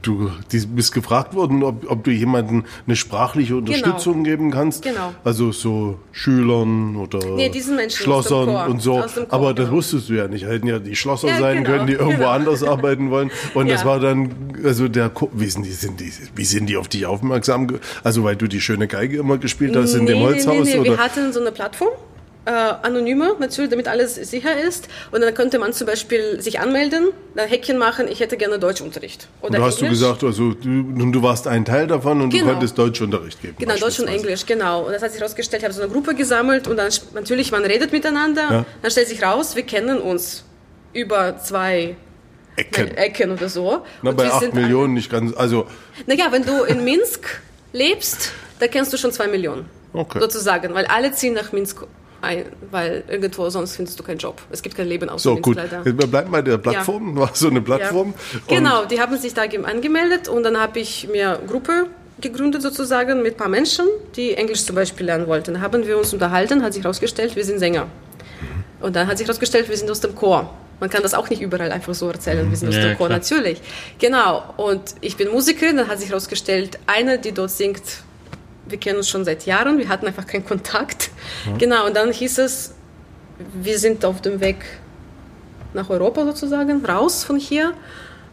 du bist gefragt worden, ob, ob du jemandem eine sprachliche Unterstützung geben kannst. Genau. Also so Schülern oder Nee, Schlossern und so. Chor, Aber das genau. wusstest du ja nicht. Hätten ja die Schlosser Ja, sein genau, können, die irgendwo genau. anders arbeiten wollen. Und das Ja. war dann, also der, wie sind die, sind die, wie sind die auf dich aufmerksam? Also weil du die schöne Geige immer gespielt hast in dem Holzhaus? Nee, nee, nee. oder? Wir hatten so eine Plattform, äh, anonyme natürlich, damit alles sicher ist. Und dann könnte man zum Beispiel sich anmelden, dann Häkchen machen, ich hätte gerne Deutschunterricht. Und Oder da hast du gesagt, also du, und du warst ein Teil davon und du Genau. konntest Deutschunterricht geben. Genau, Deutsch und. Englisch, genau. Und das hat sich herausgestellt, ich habe so eine Gruppe gesammelt und dann natürlich, man redet miteinander. Ja. Dann stellt sich raus, wir kennen uns über zwei Ecken. Ecken oder so. Na, Und bei wir 8 sind Millionen nicht ganz, also Naja, wenn du in Minsk lebst, da kennst du schon zwei Millionen. Okay. Sozusagen, weil alle ziehen nach Minsk ein, weil irgendwo sonst findest du keinen Job. Es gibt kein Leben außer so gut. leider. Wir bleiben bei der Plattform, war so eine Plattform. Ja. Genau, die haben sich da ge- angemeldet und dann habe ich mir eine Gruppe gegründet sozusagen mit ein paar Menschen, die Englisch zum Beispiel lernen wollten. Dann haben wir uns unterhalten, hat sich herausgestellt, wir sind Sänger. Und dann hat sich herausgestellt, wir sind aus dem Chor. Man kann das auch nicht überall einfach so erzählen, wir sind aus Ja, dem Chor, klar. natürlich. Genau, und ich bin Musikerin, dann hat sich herausgestellt, eine, die dort singt, wir kennen uns schon seit Jahren, wir hatten einfach keinen Kontakt. Genau, und dann hieß es, wir sind auf dem Weg nach Europa sozusagen, raus von hier.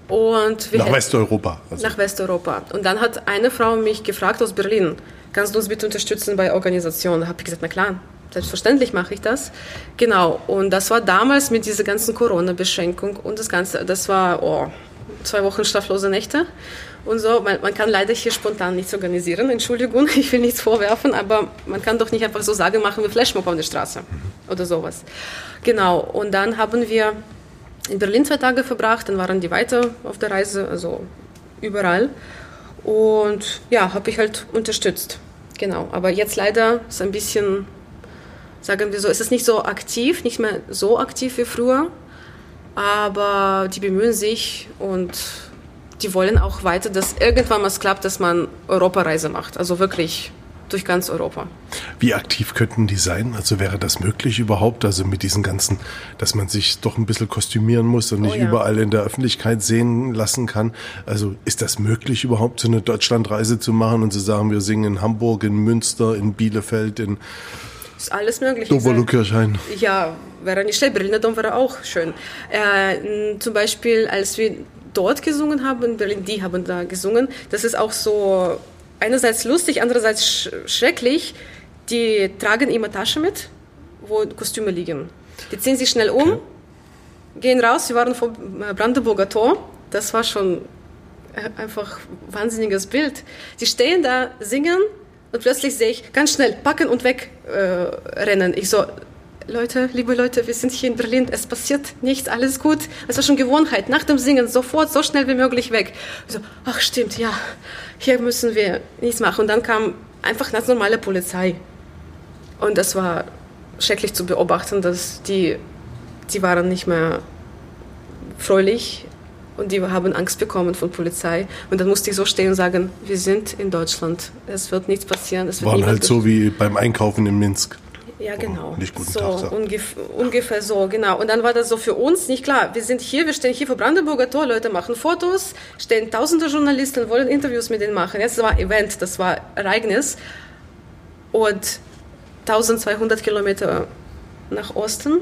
Und Nach Westeuropa. Also. nach Westeuropa. Und dann hat eine Frau mich gefragt aus Berlin, kannst du uns bitte unterstützen bei Organisationen? Da habe ich gesagt, na klar, selbstverständlich mache ich das. Genau. Und das war damals mit dieser ganzen Corona-Beschränkung und das Ganze, das war oh, zwei Wochen schlaflose Nächte. Und so, man, man kann leider hier spontan nichts organisieren. Entschuldigung, ich will nichts vorwerfen, aber man kann doch nicht einfach so sagen, machen wir Flashmob auf der Straße oder sowas. Genau. Und dann haben wir in Berlin zwei Tage verbracht, dann waren die weiter auf der Reise, also überall. Und ja, habe ich halt unterstützt. Genau. Aber jetzt leider ist ein bisschen, sagen wir so, es ist nicht so aktiv, nicht mehr so aktiv wie früher. Aber die bemühen sich und die wollen auch weiter, dass irgendwann mal es klappt, dass man Europareise macht. Also wirklich durch ganz Europa. Wie aktiv könnten die sein? Also wäre das möglich überhaupt? Also mit diesen ganzen, dass man sich doch ein bisschen kostümieren muss und nicht Oh ja. überall in der Öffentlichkeit sehen lassen kann. Also ist das möglich überhaupt, so eine Deutschlandreise zu machen und zu sagen, wir singen in Hamburg, in Münster, in Bielefeld, in Ist alles möglich. Doberlukirchhain? Ja, wäre nicht schlecht. Berliner Dom wäre auch schön. Äh, zum Beispiel, als wir dort gesungen haben, in Berlin, die haben da gesungen, das ist auch so einerseits lustig, andererseits sch schrecklich. Die tragen immer Tasche mit, wo Kostüme liegen. Die ziehen sich schnell um, gehen raus. Wir waren vom äh, Brandenburger Tor. Das war schon äh, einfach wahnsinniges Bild. Die stehen da, singen und plötzlich sehe ich ganz schnell packen und weg äh. Ich so, Leute, liebe Leute, wir sind hier in Berlin, es passiert nichts, alles gut. Es war schon Gewohnheit, nach dem Singen sofort, so schnell wie möglich weg. So, ach stimmt, ja, hier müssen wir nichts machen. Und dann kam einfach ganz normale Polizei. Und das war schrecklich zu beobachten, dass die, die waren nicht mehr fröhlich und die haben Angst bekommen von Polizei. Und dann musste ich so stehen und sagen, wir sind in Deutschland, es wird nichts passieren. Es wird Waren halt so wie beim Einkaufen in Minsk. Ja, genau. nicht guten so, Tag sagen. ungef ungefähr so, genau. Und dann war das so für uns nicht klar. Wir sind hier, wir stehen hier vor Brandenburger Tor, Leute machen Fotos, stehen tausende Journalisten, wollen Interviews mit denen machen. Jetzt war Event, das war Ereignis. Und 1200 Kilometer nach Osten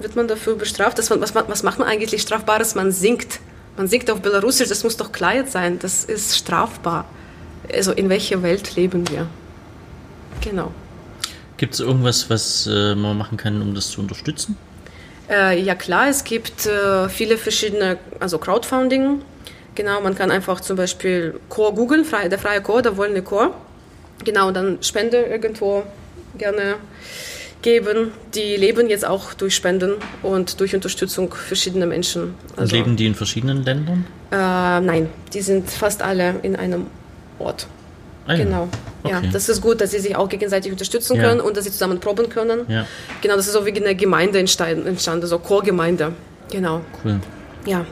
wird man dafür bestraft. Das, was, was macht man eigentlich strafbares? Man singt. Man singt auf Belarusisch, das muss doch klar jetzt sein. Das ist strafbar. also in welcher Welt leben wir. Genau. Gibt es irgendwas, was äh, man machen kann, um das zu unterstützen? Äh, ja klar, es gibt äh, viele verschiedene, also Crowdfunding. Genau, man kann einfach zum Beispiel Chor googeln, frei, der freie Chor, der wollende Chor. Genau, dann Spende irgendwo gerne geben. Die leben jetzt auch durch Spenden und durch Unterstützung verschiedener Menschen. Also, und leben die in verschiedenen Ländern? Äh, nein, die sind fast alle in einem Ort. Ah, ja. Genau. Okay. Ja, das ist gut, dass sie sich auch gegenseitig unterstützen ja. können und dass sie zusammen proben können. Ja. Genau, das ist so wie eine Gemeinde entstanden, so Chorgemeinde. Genau. Cool. Ja.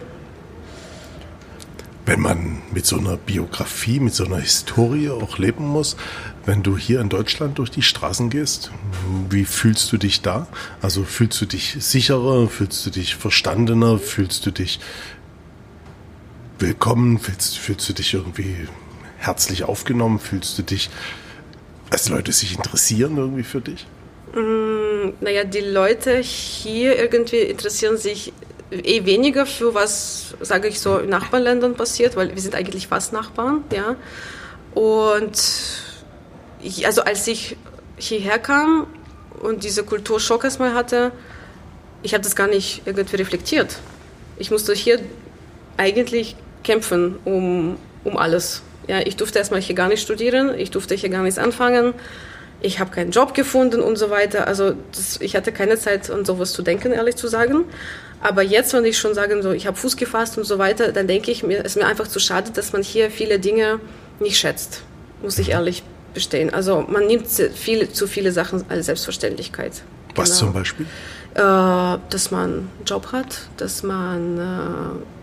Wenn man mit so einer Biografie, mit so einer Historie auch leben muss, wenn du hier in Deutschland durch die Straßen gehst, wie fühlst du dich da? Also fühlst du dich sicherer, fühlst du dich verstandener, fühlst du dich willkommen, fühlst, fühlst du dich irgendwie herzlich aufgenommen, fühlst du dich, als Leute sich interessieren irgendwie für dich? Mm, naja, die Leute hier irgendwie interessieren sich eh weniger für was, sage ich so, in Nachbarländern passiert, weil wir sind eigentlich fast Nachbarn, ja. Und ich, also als ich hierher kam und diese Kulturschock erstmal hatte, ich habe das gar nicht irgendwie reflektiert. Ich musste hier eigentlich kämpfen um, um alles. Ja, ich durfte erstmal hier gar nicht studieren, ich durfte hier gar nichts anfangen, ich habe keinen Job gefunden und so weiter. Also das, ich hatte keine Zeit, an sowas zu denken, ehrlich zu sagen. Aber jetzt, wenn ich schon sage, so, ich habe Fuß gefasst und so weiter, dann denke ich mir, es ist mir einfach zu schade, dass man hier viele Dinge nicht schätzt, muss ich ehrlich bestehen. Also man nimmt viele, zu viele Sachen als Selbstverständlichkeit. Was genau. zum Beispiel? Äh, dass man einen Job hat, dass man äh,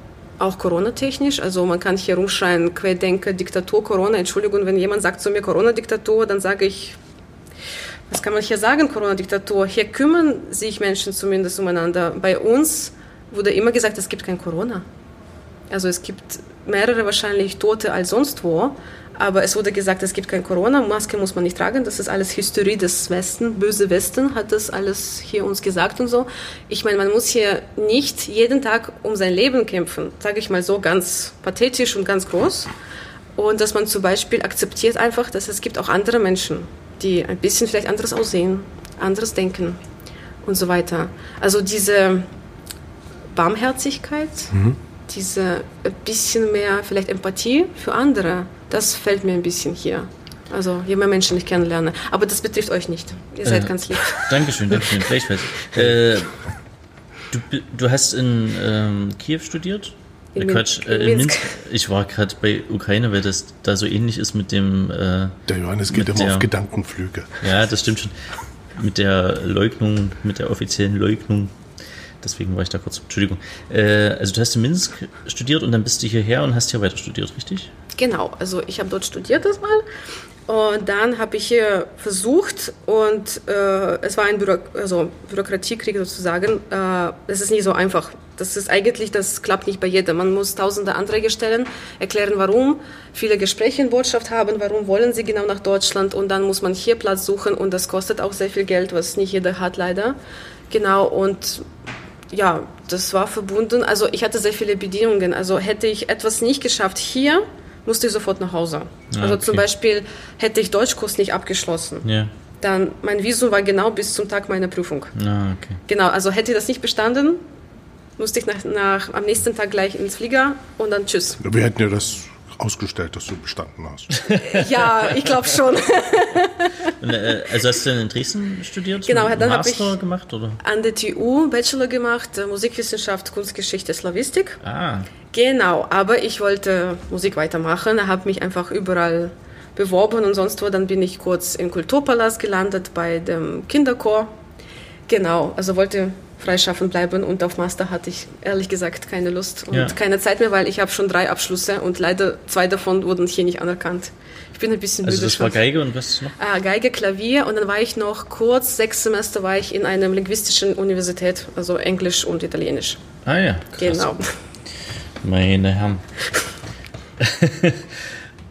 auch Corona-technisch, also man kann hier rumschreien, Querdenker, Diktatur, Corona. Entschuldigung, wenn jemand sagt zu mir Corona-Diktatur, dann sage ich, was kann man hier sagen, Corona-Diktatur? Hier kümmern sich Menschen zumindest umeinander. Bei uns wurde immer gesagt, es gibt kein Corona. Also es gibt mehrere wahrscheinlich Tote als sonst wo, aber es wurde gesagt, es gibt kein Corona, Maske muss man nicht tragen, das ist alles Hysterie des Westen, böse Westen hat das alles hier uns gesagt und so. Ich meine, man muss hier nicht jeden Tag um sein Leben kämpfen, sage ich mal so ganz pathetisch und ganz groß. Und dass man zum Beispiel akzeptiert einfach, dass es gibt auch andere Menschen, die ein bisschen vielleicht anderes aussehen, anderes denken und so weiter. Also diese Barmherzigkeit, mhm. Diese ein bisschen mehr vielleicht Empathie für andere, das fällt mir ein bisschen hier. Also je mehr Menschen ich kennenlerne. Aber das betrifft euch nicht. Ihr seid äh, ganz lieb. Dankeschön, Dankeschön. Gleichfalls. Äh, du, du hast in ähm, Kiew studiert? In äh, Quatsch, äh, in Minsk. Ich war gerade bei Ukraine, weil das da so ähnlich ist mit dem. Äh, der Johannes geht immer der, auf Gedankenflüge. Ja, das stimmt schon. Mit der Leugnung, mit der offiziellen Leugnung deswegen war ich da kurz. Entschuldigung. Äh, also du hast in Minsk studiert und dann bist du hierher und hast hier weiter studiert, richtig? Genau, also ich habe dort studiert erstmal und dann habe ich hier versucht und äh, es war ein Büro also Bürokratiekrieg sozusagen. Äh, ist nicht so einfach. Das ist eigentlich, das klappt nicht bei jedem. Man muss tausende Anträge stellen, erklären, warum, viele Gespräche in Botschaft haben, warum wollen sie genau nach Deutschland und dann muss man hier Platz suchen und das kostet auch sehr viel Geld, was nicht jeder hat leider. Genau und ja, das war verbunden. Also ich hatte sehr viele Bedingungen. Also hätte ich etwas nicht geschafft hier, musste ich sofort nach Hause. Ah, also okay. zum Beispiel hätte ich Deutschkurs nicht abgeschlossen. Ja. Dann mein Visum war genau bis zum Tag meiner Prüfung. Ah, okay. Genau, also hätte ich das nicht bestanden, musste ich nach, nach, am nächsten Tag gleich ins Flieger und dann tschüss. Wir hätten ja das ausgestellt, dass du bestanden hast. ja, ich glaube schon. Und, äh, also hast du denn in Dresden studiert? Genau, dann habe ich gemacht oder? An der TU Bachelor gemacht, äh, Musikwissenschaft, Kunstgeschichte, Slavistik. Ah. Genau, aber ich wollte Musik weitermachen, habe mich einfach überall beworben und sonst wo. Dann bin ich kurz im Kulturpalast gelandet bei dem Kinderchor. Genau, also wollte freischaffen bleiben und auf Master hatte ich ehrlich gesagt keine Lust und ja. keine Zeit mehr, weil ich habe schon drei Abschlüsse und leider zwei davon wurden hier nicht anerkannt. Ich bin ein bisschen also müde. Also das war Geige und was noch? Ah, Geige, Klavier und dann war ich noch kurz, sechs Semester war ich in einer linguistischen Universität, also Englisch und Italienisch. Ah ja. Krass. Genau. Meine Herren.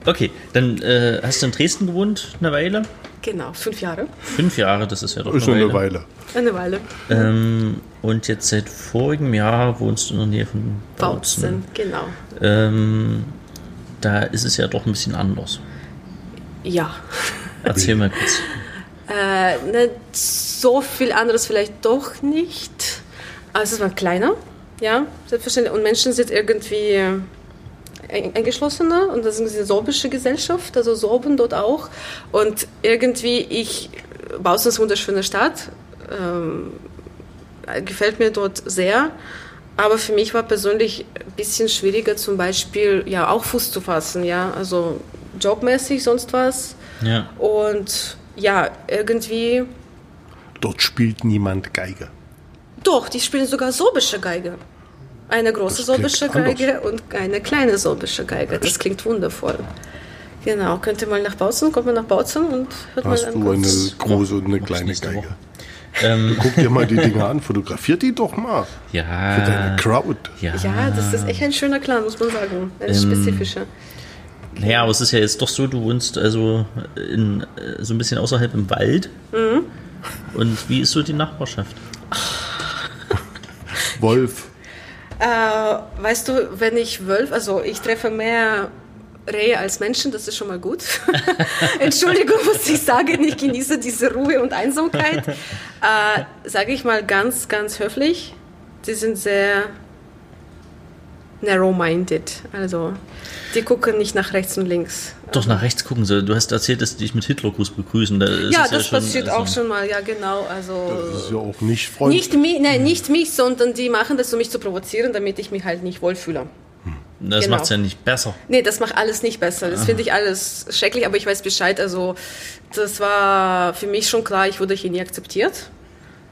okay, dann äh, hast du in Dresden gewohnt eine Weile? Genau, fünf Jahre. Fünf Jahre, das ist ja doch ist eine Weile. Eine Weile. Ähm, und jetzt seit vorigem Jahr wohnst du in der Nähe von Bautzen. Bautzen, genau. Ähm, da ist es ja doch ein bisschen anders. Ja. Erzähl mal kurz. Äh, nicht so viel anderes vielleicht doch nicht. Also es war kleiner, ja, selbstverständlich. Und Menschen sind irgendwie ein- eingeschlossener und das ist eine sorbische Gesellschaft, also Sorben dort auch. Und irgendwie, ich, Bautzen ist eine wunderschöne Stadt, ähm, gefällt mir dort sehr. Aber für mich war persönlich ein bisschen schwieriger, zum Beispiel ja auch Fuß zu fassen, ja, also jobmäßig, sonst was. Ja. Und ja, irgendwie, Dort spielt niemand Geige. doch, die spielen sogar sorbische Geige. Eine große sorbische anders. Geige und eine kleine sorbische Geige. Das klingt wundervoll. Genau, könnt ihr mal nach Bautzen, kommt man nach Bautzen und hört Da mal hast einen du eine kurz- große und eine kleine Geige. Ähm, Guck dir mal die Dinger an, fotografier die doch mal. Für deine ja. Crowd. Ja. Ja, das ist echt ein schöner Clan, muss man sagen. Ein Ähm, spezifischer. Naja, aber es ist ja jetzt doch so, du wohnst also in, äh, so ein bisschen außerhalb im Wald. Mhm. Und wie ist so die Nachbarschaft? Wolf. Äh, weißt du, wenn ich Wölfe, also ich treffe mehr Rehe als Menschen, das ist schon mal gut. Entschuldigung, was ich sage, ich genieße diese Ruhe und Einsamkeit. Äh, sage ich mal ganz, ganz höflich, die sind sehr narrow-minded. Also die gucken nicht nach rechts und links. Doch nach rechts gucken sie. Du hast erzählt, dass die dich mit Hitlergruß begrüßen. Da ist ja, es das schon, passiert also- auch schon mal, ja genau. Also Das ist ja auch nicht freundlich. nicht, mi nein, nicht mich, sondern die machen das, um mich zu provozieren, damit ich mich halt nicht wohlfühle. Das Genau. macht's ja nicht besser. Nee, das macht alles nicht besser. Das finde ich alles schrecklich, aber ich weiß Bescheid. Also, das war für mich schon klar, ich wurde hier nie akzeptiert.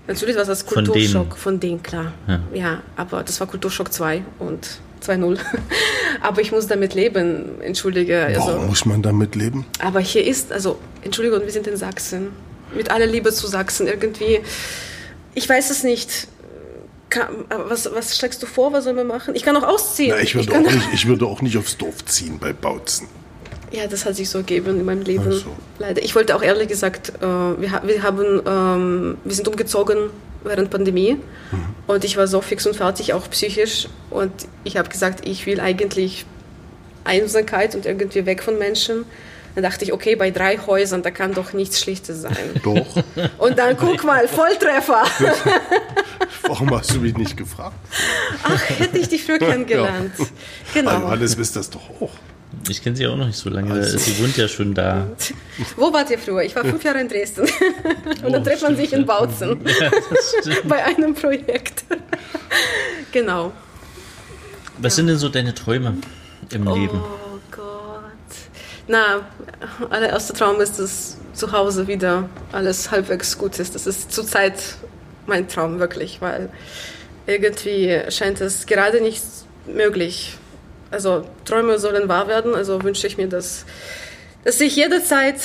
Natürlich war das Von Kulturschock. denen? Von denen, klar. Ja. Ja. aber das war Kulturschock 2 und 2.0. aber ich muss damit leben, entschuldige. Warum Also, muss man damit leben? aber hier ist, also, Entschuldigung, wir sind in Sachsen. Mit aller Liebe zu Sachsen irgendwie. Ich weiß es nicht. Kann, was, was schlägst du vor? Was sollen wir machen? Ich kann auch ausziehen. Na, ich, würde kann auch nicht, ich würde auch nicht aufs Dorf ziehen bei Bautzen. Ja, das hat sich so ergeben in meinem Leben. So. Leider. Ich wollte auch ehrlich gesagt, äh, wir, haben, ähm, wir sind umgezogen während Pandemie Mhm. Und ich war so fix und fertig, auch psychisch. Und ich habe gesagt, ich will eigentlich Einsamkeit und irgendwie weg von Menschen. Dann dachte ich, okay, bei drei Häusern, da kann doch nichts Schlichtes sein. Doch. Und dann guck mal, Volltreffer. Warum hast du mich nicht gefragt? Ach, hätte ich dich früher kennengelernt. Weil Genau. Johannes wisst das doch auch. Ich kenne sie auch noch nicht so lange. Also. Sie wohnt ja schon da. Wo wart ihr früher? Ich war fünf Jahre in Dresden. Und dann trifft man sich in Bautzen. Bei einem Projekt. genau. Was sind denn so deine Träume im Leben? Oh Gott. Na, allererster Traum ist, dass zu Hause wieder alles halbwegs gut ist. Das ist zurzeit mein Traum, wirklich, weil irgendwie scheint es gerade nicht möglich. Also Träume sollen wahr werden, also wünsche ich mir, dass, dass ich jederzeit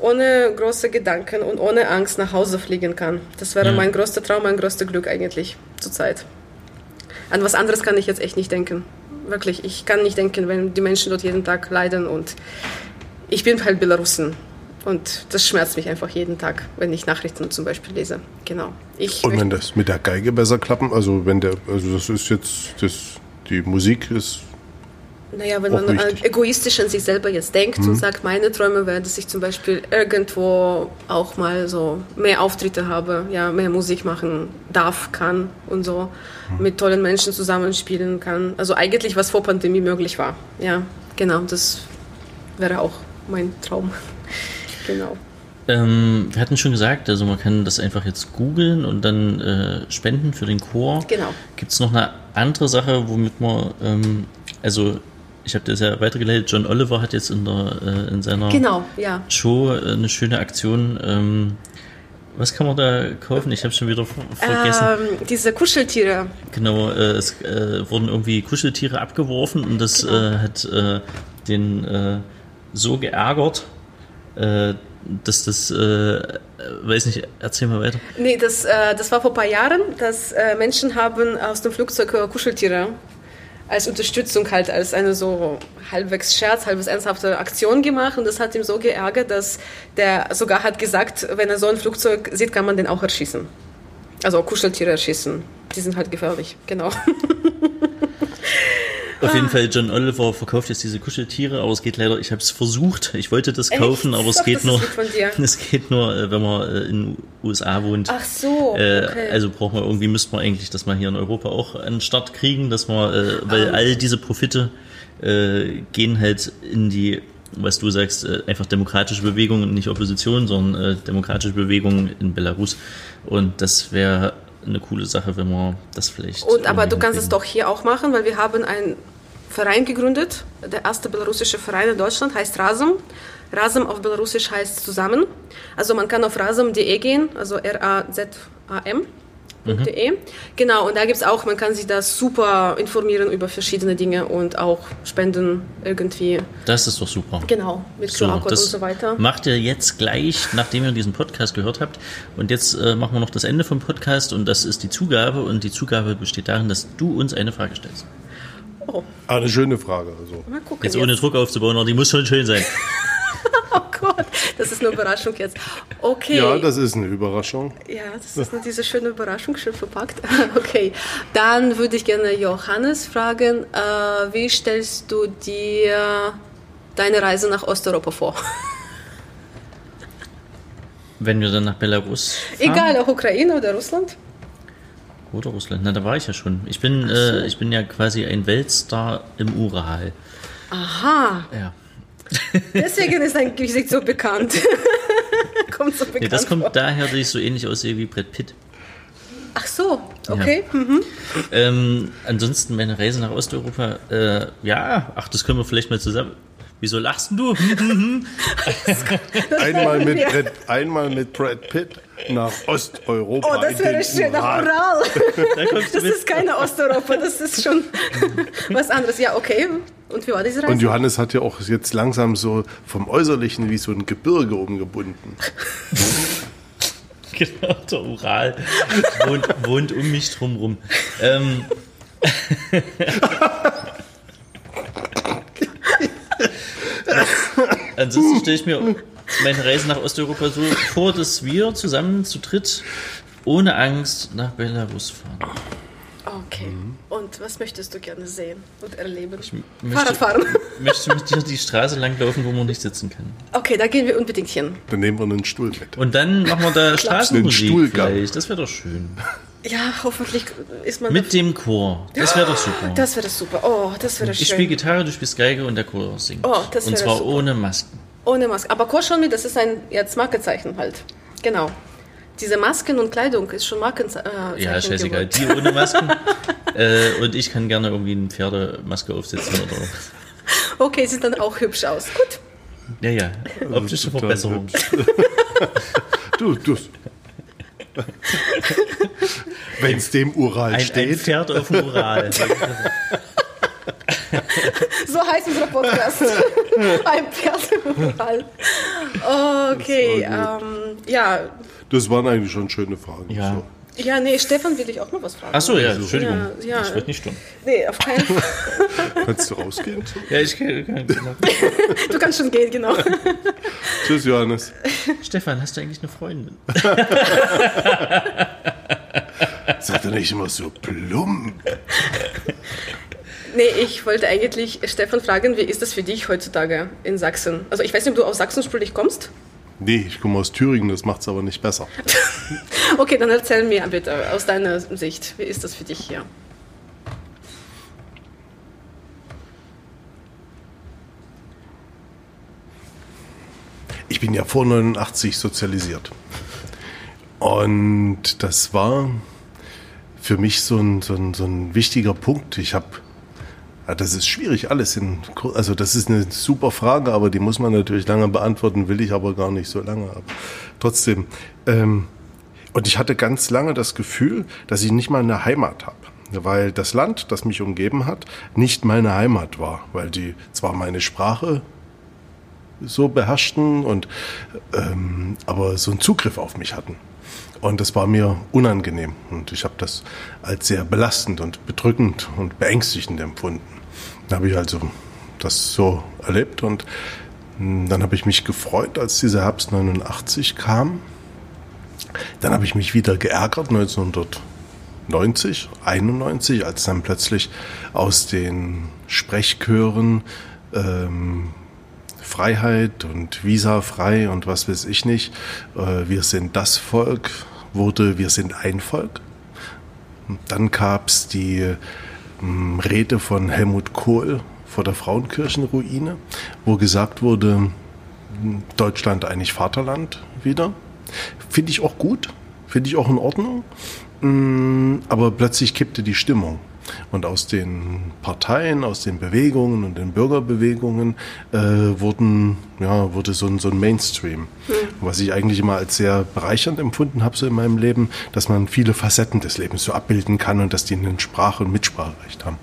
ohne große Gedanken und ohne Angst nach Hause fliegen kann. Das wäre Ja. mein größter Traum, mein größter Glück eigentlich zurzeit. An was anderes kann ich jetzt echt nicht denken. Wirklich, ich kann nicht denken, wenn die Menschen dort jeden Tag leiden und ich bin halt Belarusin. Und das schmerzt mich einfach jeden Tag, wenn ich Nachrichten zum Beispiel lese. Genau. Ich Und wenn das mit der Geige besser klappen, also wenn der, also das ist jetzt, das, die Musik ist, Naja, wenn man äh, egoistisch an sich selber jetzt denkt und sagt, meine Träume wären, dass ich zum Beispiel irgendwo auch mal so mehr Auftritte habe, ja, mehr Musik machen darf, kann und so, mit tollen Menschen zusammenspielen kann. Also eigentlich, was vor Pandemie möglich war. Ja, genau, das wäre auch mein Traum. genau. Ähm, wir hatten schon gesagt, also man kann das einfach jetzt googeln und dann äh, spenden für den Chor. Genau. Gibt es noch eine andere Sache, womit man, ähm, also ich habe das ja weitergeleitet, John Oliver hat jetzt in, der, äh, in seiner Genau, ja. Show äh, eine schöne Aktion. Ähm, was kann man da kaufen? Ich habe schon wieder ver vergessen. Ähm, diese Kuscheltiere. Genau, äh, es äh, wurden irgendwie Kuscheltiere abgeworfen und das Genau. äh, hat äh, den so geärgert, dass das, weiß nicht, erzähl mal weiter. Nee, das, das war vor ein paar Jahren, dass Menschen haben aus dem Flugzeug Kuscheltiere als Unterstützung halt, als eine so halbwegs Scherz, halbwegs ernsthafte Aktion gemacht und das hat ihm so geärgert, dass der sogar hat gesagt, wenn er so ein Flugzeug sieht, kann man den auch erschießen. Also Kuscheltiere erschießen. Die sind halt gefährlich, genau. Auf jeden Fall, John Oliver verkauft jetzt diese Kuscheltiere, aber es geht leider, ich habe es versucht, ich wollte das kaufen, aber es Doch, geht nur, es geht nur, äh, wenn man äh, in den USA wohnt. Ach so, Äh, okay. Also braucht man irgendwie, müsste man eigentlich das mal hier in Europa auch an den Start kriegen, dass man, weil Ah. all diese Profite äh, gehen halt in die, was du sagst, einfach demokratische Bewegung und nicht Opposition, sondern demokratische Bewegung in Belarus. Und das wäre eine coole Sache, wenn man das vielleicht. Und aber du kannst es hinkriegen. doch hier auch machen, weil wir haben einen Verein gegründet. Der erste belarussische Verein in Deutschland heißt Rasum. Rasum auf Belarusisch heißt zusammen. Also man kann auf rasum.de gehen, also R-A-Z-A-M. .de. Genau, und da gibt es auch, man kann sich da super informieren über verschiedene Dinge und auch spenden irgendwie. Das ist doch super. Genau, mit So, QR-Code und so weiter. macht ihr jetzt gleich, nachdem ihr diesen Podcast gehört habt. Und jetzt äh, machen wir noch das Ende vom Podcast und das ist die Zugabe. Und die Zugabe besteht darin, dass du uns eine Frage stellst. Oh, Ah, eine schöne Frage. Also. mal gucken. Jetzt ohne Druck aufzubauen, aber die muss schon schön sein. Oh Gott, das ist eine Überraschung jetzt. Okay. Ja, das ist eine Überraschung. Ja, das ist nur diese schöne Überraschung schön verpackt. Okay, dann würde ich gerne Johannes fragen, äh, wie stellst du dir deine Reise nach Osteuropa vor? Wenn wir dann nach Belarus fahren, Egal, auch Ukraine oder Russland? Oder Russland. Na, da war ich ja schon. Ich bin, äh, ich bin ja quasi ein Weltstar im Ural. Aha, Ja. deswegen ist dein Gesicht so bekannt. kommt so bekannt Nee, das vor. kommt daher, dass ich so ähnlich aussehe wie Brad Pitt. Ach so, okay. Mhm. Ähm, ansonsten meine Reise nach Osteuropa, äh, ja, ach, das können wir vielleicht mal zusammen. Wieso lachst denn du? Einmal mit, Ja. Brad, einmal mit Brad Pitt nach Osteuropa. Oh, das wäre schön, nach Ural. Das ist keine Osteuropa, das ist schon was anderes. Ja, okay. Und wie war diese Reise? Und Johannes hat ja auch jetzt langsam so vom Äußerlichen wie so ein Gebirge umgebunden. Genau, der Ural wohnt, wohnt um mich drumrum. Ähm, Ansonsten stelle ich mir meine Reise nach Osteuropa so vor, dass wir zusammen zu dritt ohne Angst nach Belarus fahren. Okay. Mhm. Und was möchtest du gerne sehen und erleben? möchte- Fahrradfahren. Möchte mit dir die Straße langlaufen, wo man nicht sitzen kann. Okay, da gehen wir unbedingt hin. Dann nehmen wir einen Stuhl mit. Und dann machen wir da Straßenmusik vielleicht. Das wäre doch schön. Ja, hoffentlich ist man. Mit dem Chor. Das wäre doch super. das wäre super. Oh, das wäre ich schön. spiele Gitarre, du spielst Geige und der Chor singt. Oh, das und wäre zwar super. ohne Masken. Ohne Maske. Aber Kurs schon mit, das ist ein jetzt Markenzeichen halt. Genau. Diese Masken und Kleidung ist schon Markenzeichen. Äh, Ja, scheißegal. Die ohne Masken. äh, und ich kann gerne irgendwie eine Pferdemaske aufsetzen oder. Okay, sieht dann auch hübsch aus. Gut. Ja, ja. Optische Verbesserung. Du, du. Wenn es dem Ural Ein, ein steht. Pferd auf dem Ural. So heißt unser Podcast. ein Pferd im Ural. Okay, ähm, ja. Das waren eigentlich schon schöne Fragen. Ja. So. Ja, nee, Stefan will ich auch noch was fragen. Achso, ja, Entschuldigung. Ja, ja. Ich wollte nicht stören. Nee, auf keinen Fall. Kannst du rausgehen? Ja, ich kann. kann genau. Du kannst schon gehen, genau. Tschüss, Johannes. Stefan, hast du eigentlich eine Freundin? Seid doch nicht immer so plump. Nee, ich wollte eigentlich Stefan fragen, wie ist das für dich heutzutage in Sachsen? Also ich weiß nicht, ob du aus Sachsen ursprünglich kommst. Nee, ich komme aus Thüringen, das macht es aber nicht besser. Okay, dann erzähl mir bitte aus deiner Sicht, wie ist das für dich hier? Ich bin ja vor 89 sozialisiert. Und das war für mich so ein, so ein, so ein wichtiger Punkt. Ich habe, ja, das ist schwierig, alles in, also das ist eine super Frage, aber die muss man natürlich lange beantworten, will ich aber gar nicht so lange. Aber trotzdem, ähm, und ich hatte ganz lange das Gefühl, dass ich nicht mal eine Heimat habe. Weil das Land, das mich umgeben hat, nicht meine Heimat war. Weil die zwar meine Sprache so beherrschten und ähm, aber so einen Zugriff auf mich hatten. Und das war mir unangenehm. Und ich habe das als sehr belastend und bedrückend und beängstigend empfunden. Da habe ich also das so erlebt und mh, dann habe ich mich gefreut, als dieser Herbst 89 kam. Dann habe ich mich wieder geärgert, 1990 90, 91, als dann plötzlich aus den Sprechchören ähm, Freiheit und Visa frei und was weiß ich nicht, äh, wir sind das Volk, wurde wir sind ein Volk. Dann gab es die Rede von Helmut Kohl vor der Frauenkirchenruine, wo gesagt wurde, Deutschland eigentlich Vaterland wieder. Finde ich auch gut, finde ich auch in Ordnung. Aber plötzlich kippte die Stimmung. Und aus den Parteien, aus den Bewegungen und den Bürgerbewegungen äh, wurden, ja, wurde so ein, so ein Mainstream. Mhm. Was ich eigentlich immer als sehr bereichernd empfunden habe so in meinem Leben, dass man viele Facetten des Lebens so abbilden kann und dass die einen Sprache- und Mitspracherecht haben.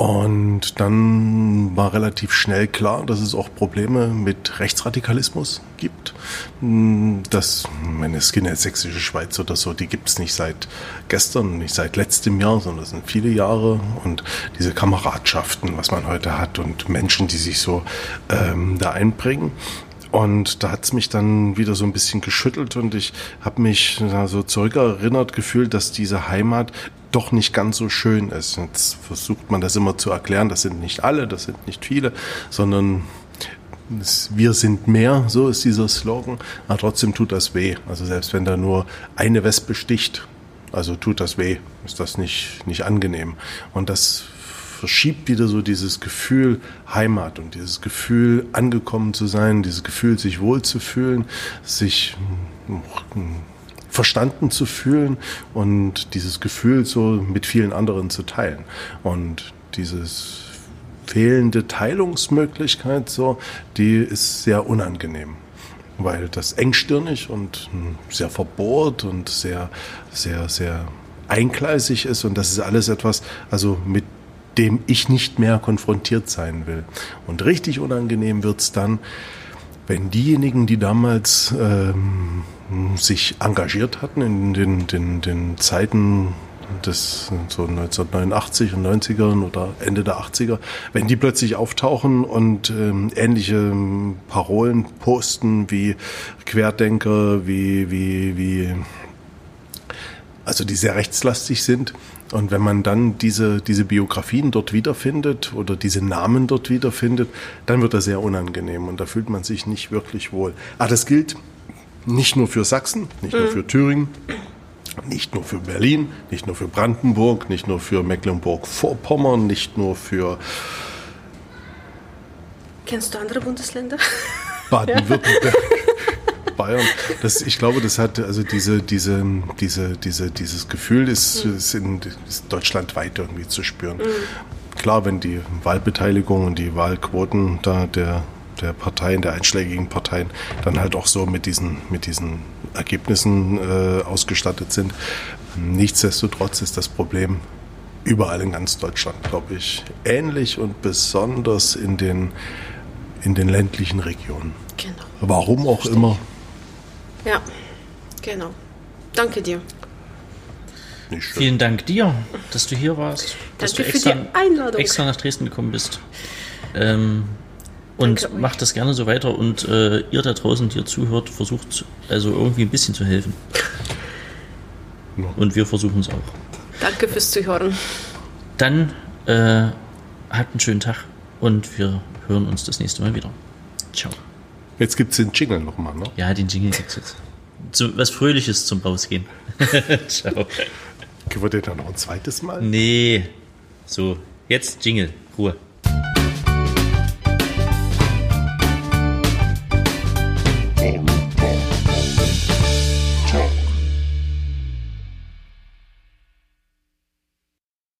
Und dann war relativ schnell klar, dass es auch Probleme mit Rechtsradikalismus gibt. Das, meine Skinhead Sächsische Schweiz oder so, die gibt es nicht seit gestern, nicht seit letztem Jahr, sondern das sind viele Jahre. Und diese Kameradschaften, was man heute hat und Menschen, die sich so ähm, da einbringen. Und da hat's mich dann wieder so ein bisschen geschüttelt und ich habe mich so zurückerinnert gefühlt, dass diese Heimat doch nicht ganz so schön ist. Jetzt versucht man das immer zu erklären, das sind nicht alle, das sind nicht viele, sondern wir sind mehr, so ist dieser Slogan, aber trotzdem tut das weh. Also selbst wenn da nur eine Wespe sticht, also tut das weh, ist das nicht, nicht angenehm. Und das verschiebt wieder so dieses Gefühl Heimat und dieses Gefühl angekommen zu sein, dieses Gefühl sich wohlzufühlen, sich verstanden zu fühlen und dieses Gefühl so mit vielen anderen zu teilen. Und dieses fehlende Teilungsmöglichkeit so, die ist sehr unangenehm weil das engstirnig und hm, sehr verbohrt und sehr, sehr, sehr eingleisig ist und das ist alles etwas, also mit dem ich nicht mehr konfrontiert sein will. Und richtig unangenehm wird's dann, wenn diejenigen, die damals ähm, sich engagiert hatten in den, den, den Zeiten des so 1989 und 90ern oder Ende der 80er, wenn die plötzlich auftauchen und ähm, ähnliche Parolen posten wie Querdenker, wie, wie, wie, also die sehr rechtslastig sind, und wenn man dann diese, diese Biografien dort wiederfindet oder diese Namen dort wiederfindet, dann wird das sehr unangenehm und da fühlt man sich nicht wirklich wohl. Ah, das gilt nicht nur für Sachsen, nicht mhm. nur für Thüringen, nicht nur für Berlin, nicht nur für Brandenburg, nicht nur für Mecklenburg-Vorpommern, nicht nur für. Kennst du andere Bundesländer? Baden-Württemberg. Bayern. Das, ich glaube, das hat also diese, diese, diese, diese, dieses Gefühl ist, mhm. ist, in, ist deutschlandweit irgendwie zu spüren. Mhm. Klar, wenn die Wahlbeteiligung und die Wahlquoten da der der Parteien, der einschlägigen Parteien, dann halt auch so mit diesen, mit diesen Ergebnissen äh, ausgestattet sind. Nichtsdestotrotz ist das Problem überall in ganz Deutschland, glaube ich, ähnlich und besonders in den, in den ländlichen Regionen. Genau. Warum auch immer. Ja, genau. Danke dir. Vielen Dank dir, dass du hier warst, dass Danke du extra, für die Einladung. extra nach Dresden gekommen bist. Ähm, und Danke macht das gerne so weiter und äh, ihr da draußen, die ihr zuhört, versucht also irgendwie ein bisschen zu helfen. Und wir versuchen es auch. Danke fürs Zuhören. Dann äh, habt einen schönen Tag und wir hören uns das nächste Mal wieder. Ciao. Jetzt gibt es den Jingle nochmal, ne? Ja, den Jingle gibt es jetzt. Zu, was Fröhliches zum Rausgehen. Ciao. Wird der dann noch ein zweites Mal? Nee. So, jetzt Jingle. Ruhe.